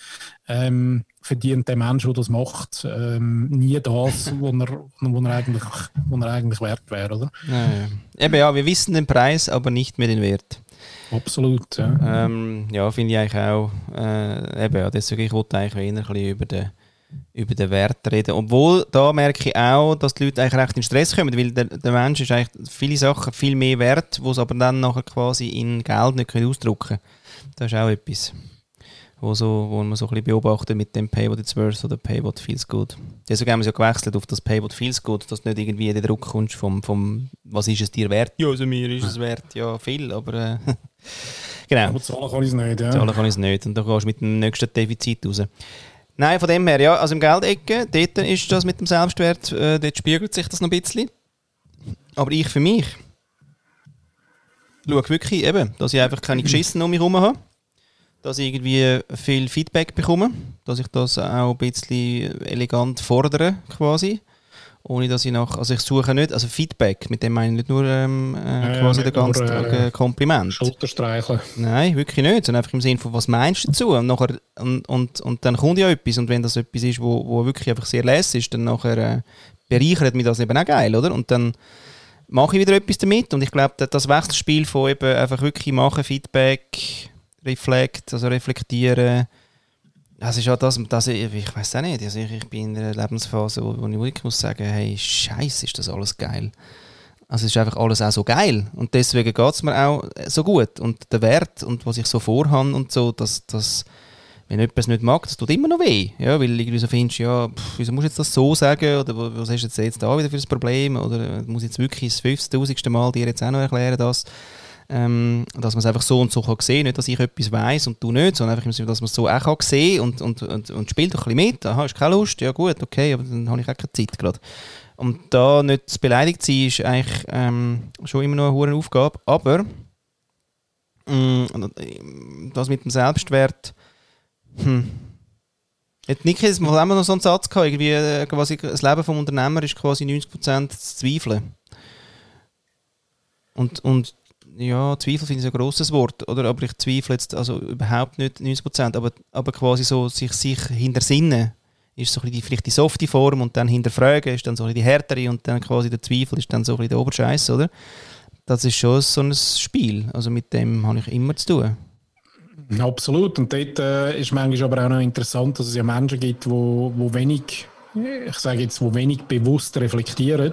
Speaker 2: ähm, verdient der Mensch, der das macht, ähm, nie das, wo er, wo er, eigentlich, wo er eigentlich wert wäre, oder?
Speaker 1: Ja, ja. Eben ja, wir wissen den Preis, aber nicht mehr den Wert.
Speaker 2: Absolut, ja.
Speaker 1: Ähm, ja, finde ich eigentlich auch. Äh, eben, ja, deswegen ich wollte eigentlich eher ein bisschen über den, über den Wert reden. Obwohl, da merke ich auch, dass die Leute eigentlich recht in Stress kommen, weil der, der Mensch ist eigentlich viele Sachen viel mehr wert, wo es aber dann nachher quasi in Geld nicht können ausdrücken können. Das ist auch etwas. wo, so, wo man so ein bisschen beobachtet mit dem Pay What It's Worth oder Pay What Feels Good. Deswegen haben wir es ja gewechselt auf das Pay What Feels Good, dass du nicht irgendwie der Druck kommst vom, vom was ist es dir wert? Ja, also mir ist es wert, ja viel, aber äh, genau.
Speaker 2: Aber zahlen kann ich es nicht, ja.
Speaker 1: Zahlen kann ich es nicht und dann gehst du mit dem nächsten Defizit raus. Nein, von dem her, ja, also im Geldecke, dort ist das mit dem Selbstwert, äh, dort spiegelt sich das noch ein bisschen. Aber ich für mich schaue wirklich eben, dass ich einfach keine Geschissen um mich herum habe dass ich irgendwie viel Feedback bekomme, dass ich das auch ein bisschen elegant fordere quasi. Ohne dass ich nach, also ich suche nicht, also Feedback, mit dem meine ich nicht nur ähm, äh, quasi ja, den ganzen Tag äh, Kompliment.
Speaker 2: Schulterstreicheln.
Speaker 1: Nein, wirklich nicht, sondern einfach im Sinne von, was meinst du dazu? Und, nachher, und, und, und dann kommt ja etwas und wenn das etwas ist, wo, wo wirklich einfach sehr lässig ist, dann nachher äh, bereichert mich das eben auch geil, oder? Und dann mache ich wieder etwas damit und ich glaube, das Wechselspiel von eben einfach wirklich machen, Feedback, Reflekt, also reflektieren. Das ist auch das, das ich, ich weiß auch nicht, also ich, ich bin in einer Lebensphase, wo, wo ich wirklich muss sagen, hey, scheiße, ist das alles geil. Also es ist einfach alles auch so geil. Und deswegen geht es mir auch so gut. Und der Wert und was ich so vorhabe und so, dass, dass wenn es nicht mag, das tut immer noch weh, ja, weil irgendwie so findest, ja, pff, wieso musst du jetzt das so sagen? Oder was hast du jetzt, da wieder für das Problem? Oder muss ich jetzt wirklich das 50.000. Mal dir jetzt auch noch erklären, dass ähm, dass man es einfach so und so kann sehen Nicht, dass ich etwas weiß und du nicht, sondern einfach, dass man es so auch kann sehen und, und, und, und spielt doch ein bisschen mit. Aha, ist keine Lust? Ja gut, okay, aber dann habe ich auch keine Zeit gerade. Und da nicht beleidigt zu sein, ist eigentlich ähm, schon immer noch eine hohe Aufgabe. Aber mh, mm, das mit dem Selbstwert, hm, Hat Niki das mal noch so einen Satz gehabt, irgendwie, äh, quasi, das Leben des Unternehmers ist quasi 90% zu zweifeln. Und, und ja, Zweifel finde ich ein grosses Wort, oder? Aber ich zweifle jetzt also überhaupt nicht 90%, aber, aber quasi so sich, sich hintersinnen ist so die, vielleicht die softe Form und dann hinterfragen ist dann so die härtere und dann quasi der Zweifel ist dann so ein der Oberscheiß, oder? Das ist schon so ein Spiel, also mit dem habe ich immer zu tun.
Speaker 2: Absolut, und dort äh, ist manchmal aber auch noch interessant, dass es ja Menschen gibt, wo, wo wenig, ich sage jetzt, wo wenig bewusst reflektieren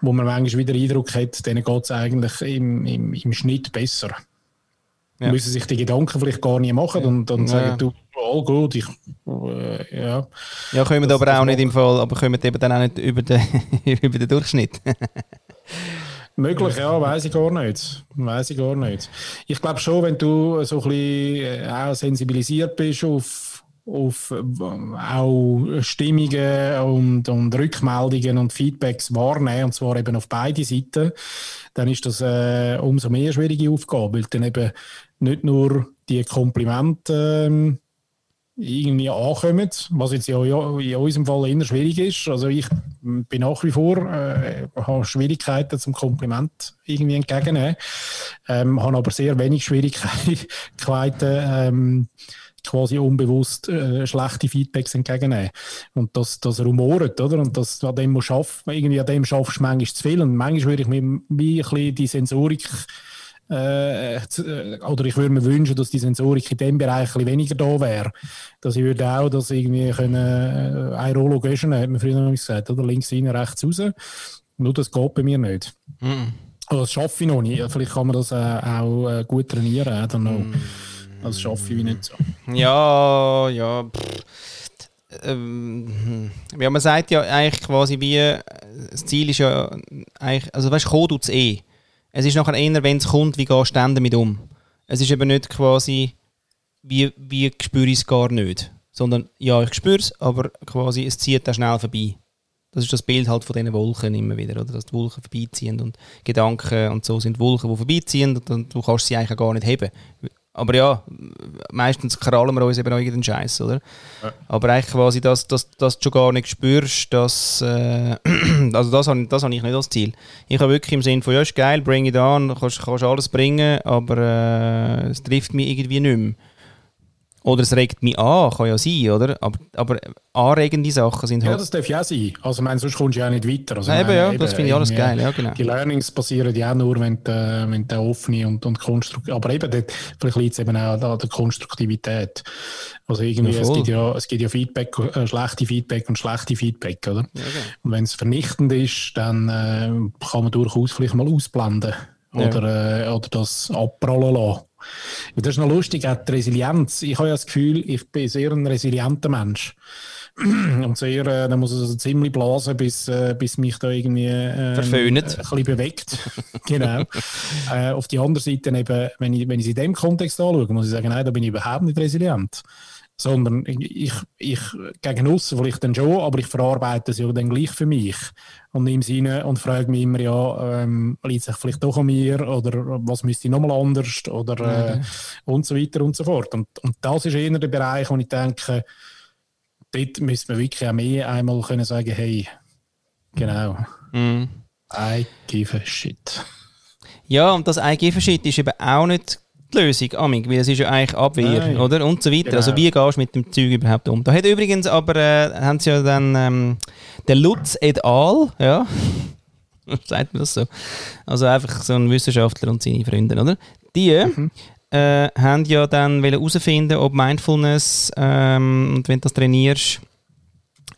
Speaker 2: wo man manchmal wieder Eindruck hat, denen geht es eigentlich im, im, im Schnitt besser. Ja. Müssen sich die Gedanken vielleicht gar nicht machen und ja. sagen, du, all gut, ich, äh, ja.
Speaker 1: Ja, kommen das, aber auch nicht im Fall, aber kommen eben dann auch nicht über den, über den Durchschnitt.
Speaker 2: Möglich, ja, weiß ich gar nicht. Weiß ich gar nicht. Ich glaube schon, wenn du so ein bisschen äh, auch sensibilisiert bist auf auf auch Stimmungen und, und Rückmeldungen und Feedbacks wahrnehmen, und zwar eben auf beide Seiten, dann ist das äh, umso mehr schwierige Aufgabe, weil dann eben nicht nur die Komplimente ähm, irgendwie ankommen, was jetzt ja in unserem Fall eher schwierig ist. Also ich bin nach wie vor, äh, habe Schwierigkeiten zum Kompliment irgendwie entgegennehmen, ähm, habe aber sehr wenig Schwierigkeiten, ähm, quasi unbewusst äh, schlechte Feedbacks entgegennehmen. Und das, das rumort, oder? Und das, an dem muss schaffen, irgendwie an dem schaffst du manchmal zu viel. Und manchmal würde ich mir wie ein bisschen die Sensorik äh, oder ich würde mir wünschen, dass die Sensorik in dem Bereich ein weniger da wäre. Dass ich würde auch das irgendwie können, äh, ein Rollo göschen, hat man früher noch gesagt, oder? Links rein, rechts raus. Nur das geht bei mir nicht. Mm. Also das schaffe ich noch nicht. Vielleicht kann man das äh, auch äh, gut trainieren. I don't know. Mm. Das schaffe ich nicht so.
Speaker 1: Ja, ja. Ähm, ja, man sagt ja eigentlich quasi wie, das Ziel ist ja eigentlich, also weißt du, Code tut es eh. Es ist nachher eher, wenn es kommt, wie gehst du damit um. Es ist eben nicht quasi, wie, wie spüre ich es gar nicht. Sondern, ja, ich spüre es, aber quasi, es zieht da schnell vorbei. Das ist das Bild halt von diesen Wolken immer wieder, oder? dass die Wolken vorbeiziehen und Gedanken und so sind Wolken, die vorbeiziehen und du kannst sie eigentlich gar nicht heben. Aber ja, meistens krallen wir uns eben auch irgendeinen Scheiß, oder? Ja. Aber eigentlich quasi, dass, dass, dass du schon gar nicht spürst, dass. Äh, also, das habe das hab ich nicht als Ziel. Ich habe wirklich im Sinne von, ja, ist geil, bring it on, kannst, kannst alles bringen, aber äh, es trifft mich irgendwie nicht mehr. Oder es regt mich an, kann ja sein, oder? Aber, aber anregende Sachen sind
Speaker 2: halt... Ja, das darf ja sein. Also, ich meine, sonst kommst du ja nicht weiter. Also,
Speaker 1: eben, ja, eben, das finde ich alles geil, ja, genau.
Speaker 2: Die Learnings passieren ja auch nur, wenn du, wenn du offene und, und konstruktiv... Aber eben, dort, vielleicht liegt es eben auch an der Konstruktivität. Also irgendwie, ja, es, gibt ja, es gibt ja Feedback, äh, schlechte Feedback und schlechte Feedback, oder? Ja, okay. Und wenn es vernichtend ist, dann äh, kann man durchaus vielleicht mal ausblenden. Oder, äh, oder das abprallen lassen. Das ist noch lustig, auch die Resilienz. Ich habe ja das Gefühl, ich bin sehr ein resilienter Mensch. Und sehr, äh, da muss es also ziemlich blasen, bis, äh, bis mich da irgendwie äh,
Speaker 1: Verföhnt.
Speaker 2: ein bisschen bewegt. genau. äh, auf die andere Seite, eben, wenn ich, wenn ich es in dem Kontext anschaue, muss ich sagen, nein, da bin ich überhaupt nicht resilient sondern ich, ich gegen aussen vielleicht dann schon, aber ich verarbeite es ja dann gleich für mich und nehme es rein und frage mich immer, ja, ähm, liegt sich vielleicht doch an mir oder was müsste ich nochmal anders oder äh, und so weiter und so fort. Und, und das ist eher der Bereich, wo ich denke, dort müssen wir wirklich auch mehr einmal können sagen, hey, genau,
Speaker 1: Mm.
Speaker 2: I give a shit.
Speaker 1: Ja, und das I give a shit ist eben auch nicht die Lösung, Amig, weil es ist ja eigentlich Abwehr,
Speaker 2: Nein.
Speaker 1: oder? Und so weiter.
Speaker 2: Genau.
Speaker 1: Also wie gehst du mit dem Zeug überhaupt um? Da hat übrigens aber, äh, haben sie ja dann, ähm, der Lutz et al., ja, sagt man das so? Also einfach so ein Wissenschaftler und seine Freunde, oder? Die äh, haben ja dann herausfinden, ob Mindfulness ähm, und wenn du das trainierst,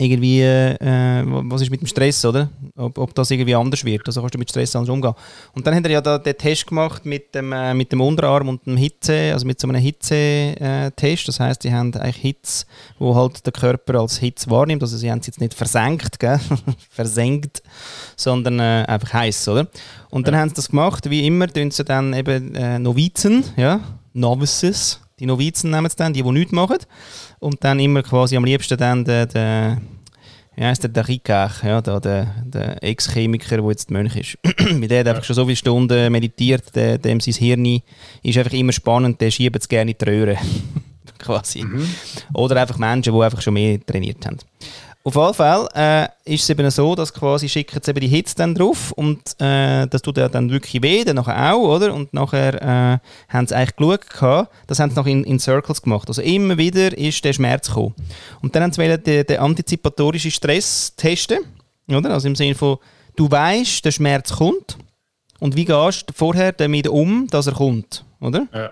Speaker 1: irgendwie, äh, was ist mit dem Stress, oder? Ob, ob das irgendwie anders wird. Also kannst du mit Stress anders umgehen. Und dann hat er ja da den Test gemacht mit dem, äh, mit dem Unterarm und dem Hitze, also mit so einem Hitze-Test. Das heißt, die haben eigentlich Hitze, wo halt der Körper als Hitze wahrnimmt. Also sie haben es jetzt nicht versenkt, gell? versenkt, sondern äh, einfach heiß, oder? Und dann haben sie das gemacht, wie immer, tun sie dann eben äh, Novizen, ja, Novices, die Novizen nehmen sie dann, die, die nichts machen. Und dann immer quasi am liebsten dann der, der wie heisst der, der Rikach, ja, der, der Ex-Chemiker, der jetzt Mönch ist. Weil der hat einfach schon so viele Stunden meditiert, der, dem sein Hirn ist einfach immer spannend, der schiebt es gerne in die Röhre. quasi. Oder einfach Menschen, die einfach schon mehr trainiert haben. Auf jeden Fall äh, ist es eben so, dass quasi schicken sie eben die Hits dann drauf und äh, das tut ja dann wirklich weh, dann nachher auch, oder? Und nachher äh, haben sie eigentlich geschaut, gehabt, das haben sie noch in, in Circles gemacht. Also immer wieder ist der Schmerz gekommen. Und dann haben sie den, den antizipatorischen Stress testen, oder? Also im Sinne von, du weißt, der Schmerz kommt und wie gehst du vorher damit um, dass er kommt, oder?
Speaker 2: Ja.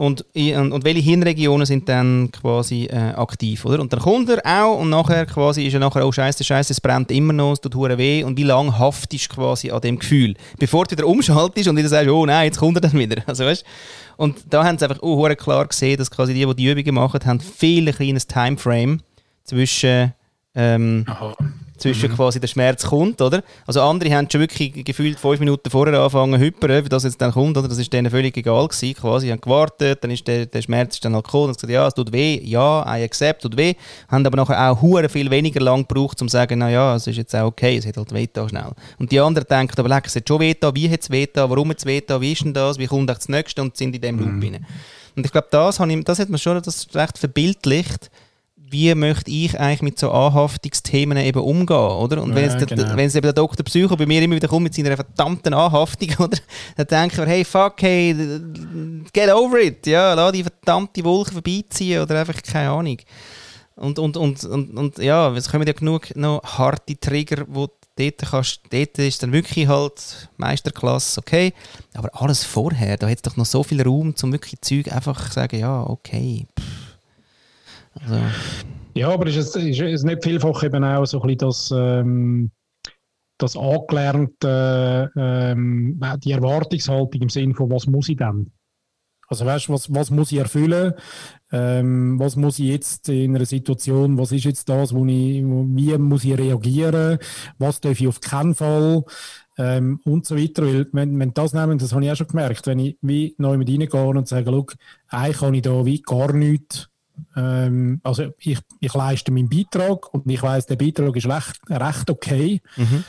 Speaker 1: Und, und, und welche Hirnregionen sind dann quasi äh, aktiv, oder? Und dann kommt er auch und nachher quasi ist er nachher, oh scheiße, scheiße, es brennt immer noch, es tut hure weh und wie lange haftest du quasi an dem Gefühl? Bevor du wieder umschaltest und wieder sagst, oh nein, jetzt kommt er dann wieder. Also weißt Und da haben sie einfach oh, klar gesehen, dass quasi die, die die Übungen machen, haben viel ein kleines Timeframe zwischen ähm, Zwischen quasi der Schmerz kommt, oder? Also andere haben schon wirklich gefühlt fünf Minuten vorher angefangen zu hypern, wie das jetzt dann kommt, oder? Das ist denen völlig egal gewesen, quasi. Sie haben gewartet, dann ist der, der Schmerz ist dann halt gekommen und gesagt, ja, es tut weh, ja, I accept, tut weh. Haben aber nachher auch hure viel weniger lang gebraucht, um zu sagen, na ja, es ist jetzt auch okay, es hat halt weh da schnell. Und die anderen denken, aber leck, es hat schon weh da, wie hat es weh da, warum hat es weh da, wie ist denn das, wie kommt das Nächste und sind in dem Loop rein. Und ich glaube, das, ich- das hat man schon das recht verbildlicht, wie möchte ich eigentlich mit so Anhaftungsthemen eben umgehen, oder? Und wenn,
Speaker 2: Ja,
Speaker 1: jetzt der,
Speaker 2: genau.
Speaker 1: wenn jetzt eben der Dr. Psycho bei mir immer wieder kommt mit seiner verdammten Anhaftung, oder? Dann denke ich mir, hey, fuck, hey, get over it, ja, lass die verdammte Wolke vorbeiziehen oder einfach, keine Ahnung. Und, und, und, und, und ja, es kommen ja genug noch harte Trigger, wo dort kannst, dort ist dann wirklich halt Meisterklasse, okay. Aber alles vorher, da hat es doch noch so viel Raum, zum wirklich Zeug einfach zu sagen, ja, okay. pff. Also,
Speaker 2: Ja, aber ist es, ist es nicht vielfach eben auch so ein bisschen das, ähm, das angelernte, ähm, die Erwartungshaltung im Sinne von, was muss ich denn? Also weißt du, was, was muss ich erfüllen? Ähm, was muss ich jetzt in einer Situation, was ist jetzt das, wo ich, wie muss ich reagieren? Was darf ich auf keinen Fall? Ähm, und so weiter. Weil, wenn, wenn das nehmen, das habe ich auch schon gemerkt, wenn ich wie neu mit reingehe und sage, schau, eigentlich kann ich da wie gar nichts ähm, also ich, ich leiste meinen Beitrag und ich weiß, der Beitrag ist recht, recht okay.
Speaker 1: Mhm.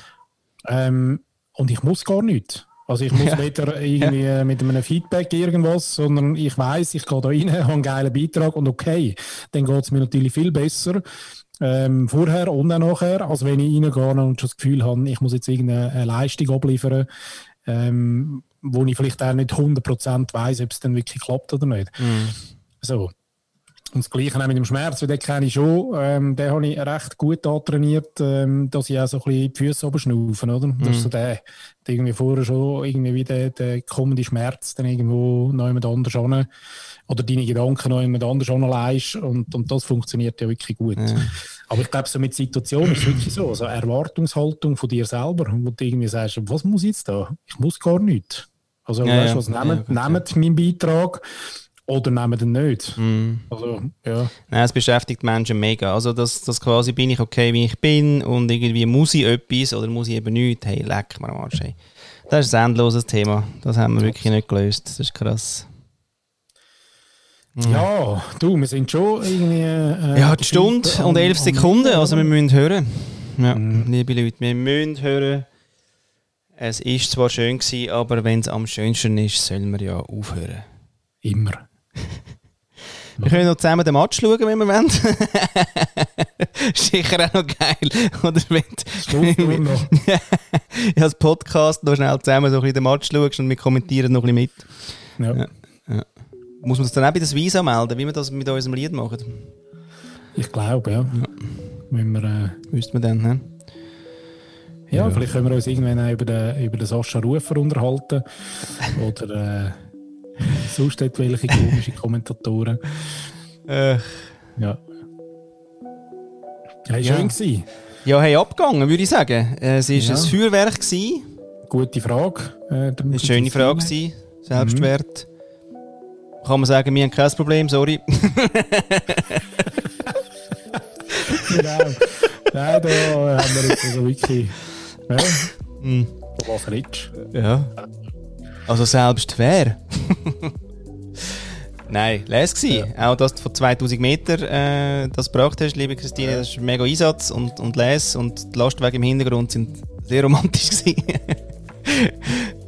Speaker 2: Ähm, und ich muss gar nichts. Also ich muss
Speaker 1: Ja.
Speaker 2: weder irgendwie äh, mit einem Feedback irgendwas, sondern ich weiß, ich gehe da rein, habe einen geilen Beitrag und okay, dann geht es mir natürlich viel besser ähm, vorher und auch nachher, als wenn ich reingehe und schon das Gefühl habe, ich muss jetzt irgendeine eine Leistung abliefern, ähm, wo ich vielleicht auch nicht 100% weiß, ob es dann wirklich klappt oder nicht. So. Und das Gleiche auch mit dem Schmerz, weil den kenne ich schon. Ähm, den habe ich recht gut antrainiert, ähm, dass ich auch so ein bisschen die Füße oben schnaufen, oder? Das ist so der, der irgendwie vorher schon irgendwie wie der, der kommende Schmerz dann irgendwo noch jemand anders an oder deine Gedanken noch jemand anders anleihst und, und das funktioniert ja wirklich gut. Aber ich glaube, so mit Situationen ist es wirklich so, also Erwartungshaltung von dir selber, wo du irgendwie sagst, was muss ich jetzt da? Ich muss gar nichts. Also,
Speaker 1: Ja,
Speaker 2: weißt
Speaker 1: ja.
Speaker 2: du was,
Speaker 1: Ja,
Speaker 2: nehmt,
Speaker 1: gut,
Speaker 2: nehmt meinen Beitrag oder nehmt ihn nicht.
Speaker 1: Mm.
Speaker 2: Also, ja.
Speaker 1: Nein, es beschäftigt Menschen mega. Also, das, das quasi bin ich okay, wie ich bin und irgendwie muss ich etwas oder muss ich eben nichts. Hey, leck mir am Arsch. Hey. Das ist ein endloses Thema. Das haben wir wirklich nicht gelöst. Das ist krass.
Speaker 2: Ja, du, wir sind schon irgendwie. Äh,
Speaker 1: Ja, die Stunde und elf Sekunden. Also, wir müssen hören. Ja,
Speaker 2: Mhm.
Speaker 1: liebe Leute, wir müssen hören. Es ist zwar schön gewesen, aber wenn es am schönsten ist, sollen wir ja aufhören.
Speaker 2: Immer.
Speaker 1: Wir können noch zusammen den Match schauen, wenn wir wollen. sicher auch noch geil. Oder wenn
Speaker 2: noch.
Speaker 1: ja, als Podcast noch schnell zusammen so ein bisschen den Match schaust und wir kommentieren noch ein bisschen mit.
Speaker 2: Ja.
Speaker 1: Ja. Muss man das dann auch bei der Visa melden, wie wir das mit unserem Lied machen?
Speaker 2: Ich glaube, ja. Wenn wir, äh,
Speaker 1: Wüsste man dann, ne?
Speaker 2: ja,
Speaker 1: Ja.
Speaker 2: vielleicht können wir uns irgendwann auch über den, über den Sascha Rufer unterhalten. Oder äh, sonst etwelche komische Kommentatoren.
Speaker 1: Äh,
Speaker 2: Ja. Ja,
Speaker 1: Ja.
Speaker 2: schön gewesen.
Speaker 1: ja, hey, abgegangen, würde ich sagen. Äh, Es war
Speaker 2: Ja.
Speaker 1: ein Feuerwerk. Gewesen.
Speaker 2: Gute Frage. Äh,
Speaker 1: Eine schöne Frage. Gewesen. Selbstwert. Kann man sagen, wir haben kein Problem, sorry.
Speaker 2: Genau. Nein, da haben wir jetzt also wirklich. Ja,
Speaker 1: Hm.
Speaker 2: was redest
Speaker 1: Ja. Also selbst wer? Nein, les gsi. Auch dass du von 2000 Meter äh, das gebracht hast, liebe Christine, das ist ein mega Einsatz und, und les und die Lastwagen im Hintergrund sind sehr romantisch gsi.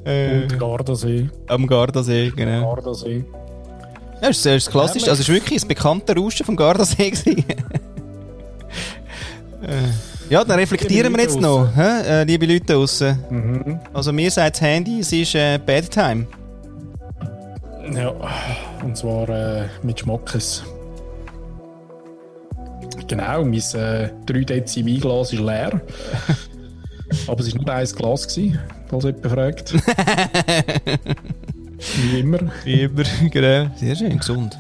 Speaker 1: äh,
Speaker 2: Und Gardasee.
Speaker 1: am Gardasee, genau.
Speaker 2: Gardasee.
Speaker 1: Ja, das ist, das ist klassisch, also es ist wirklich ein bekannter Rauschen vom Gardasee gsi. äh, ja, dann reflektieren wir jetzt noch, hä? Äh, liebe Leute draussen.
Speaker 2: Mhm.
Speaker 1: Also mir sagt das Handy, es ist äh, Bedtime.
Speaker 2: Ja, und zwar äh, mit Schmackes. Genau, mein äh, 3 Dezi Weinglas ist leer. Aber es war nur ein Glas, gewesen, falls jemand fragt. Wie immer.
Speaker 1: Wie immer, genau. Sehr schön, gesund.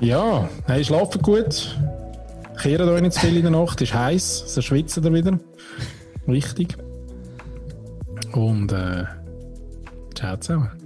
Speaker 2: Ja, hey, schlafen gut. Kehren euch nicht zu viel in der Nacht, ist heiß, so schwitzen ihr wieder. Wichtig. Und äh, ciao zusammen.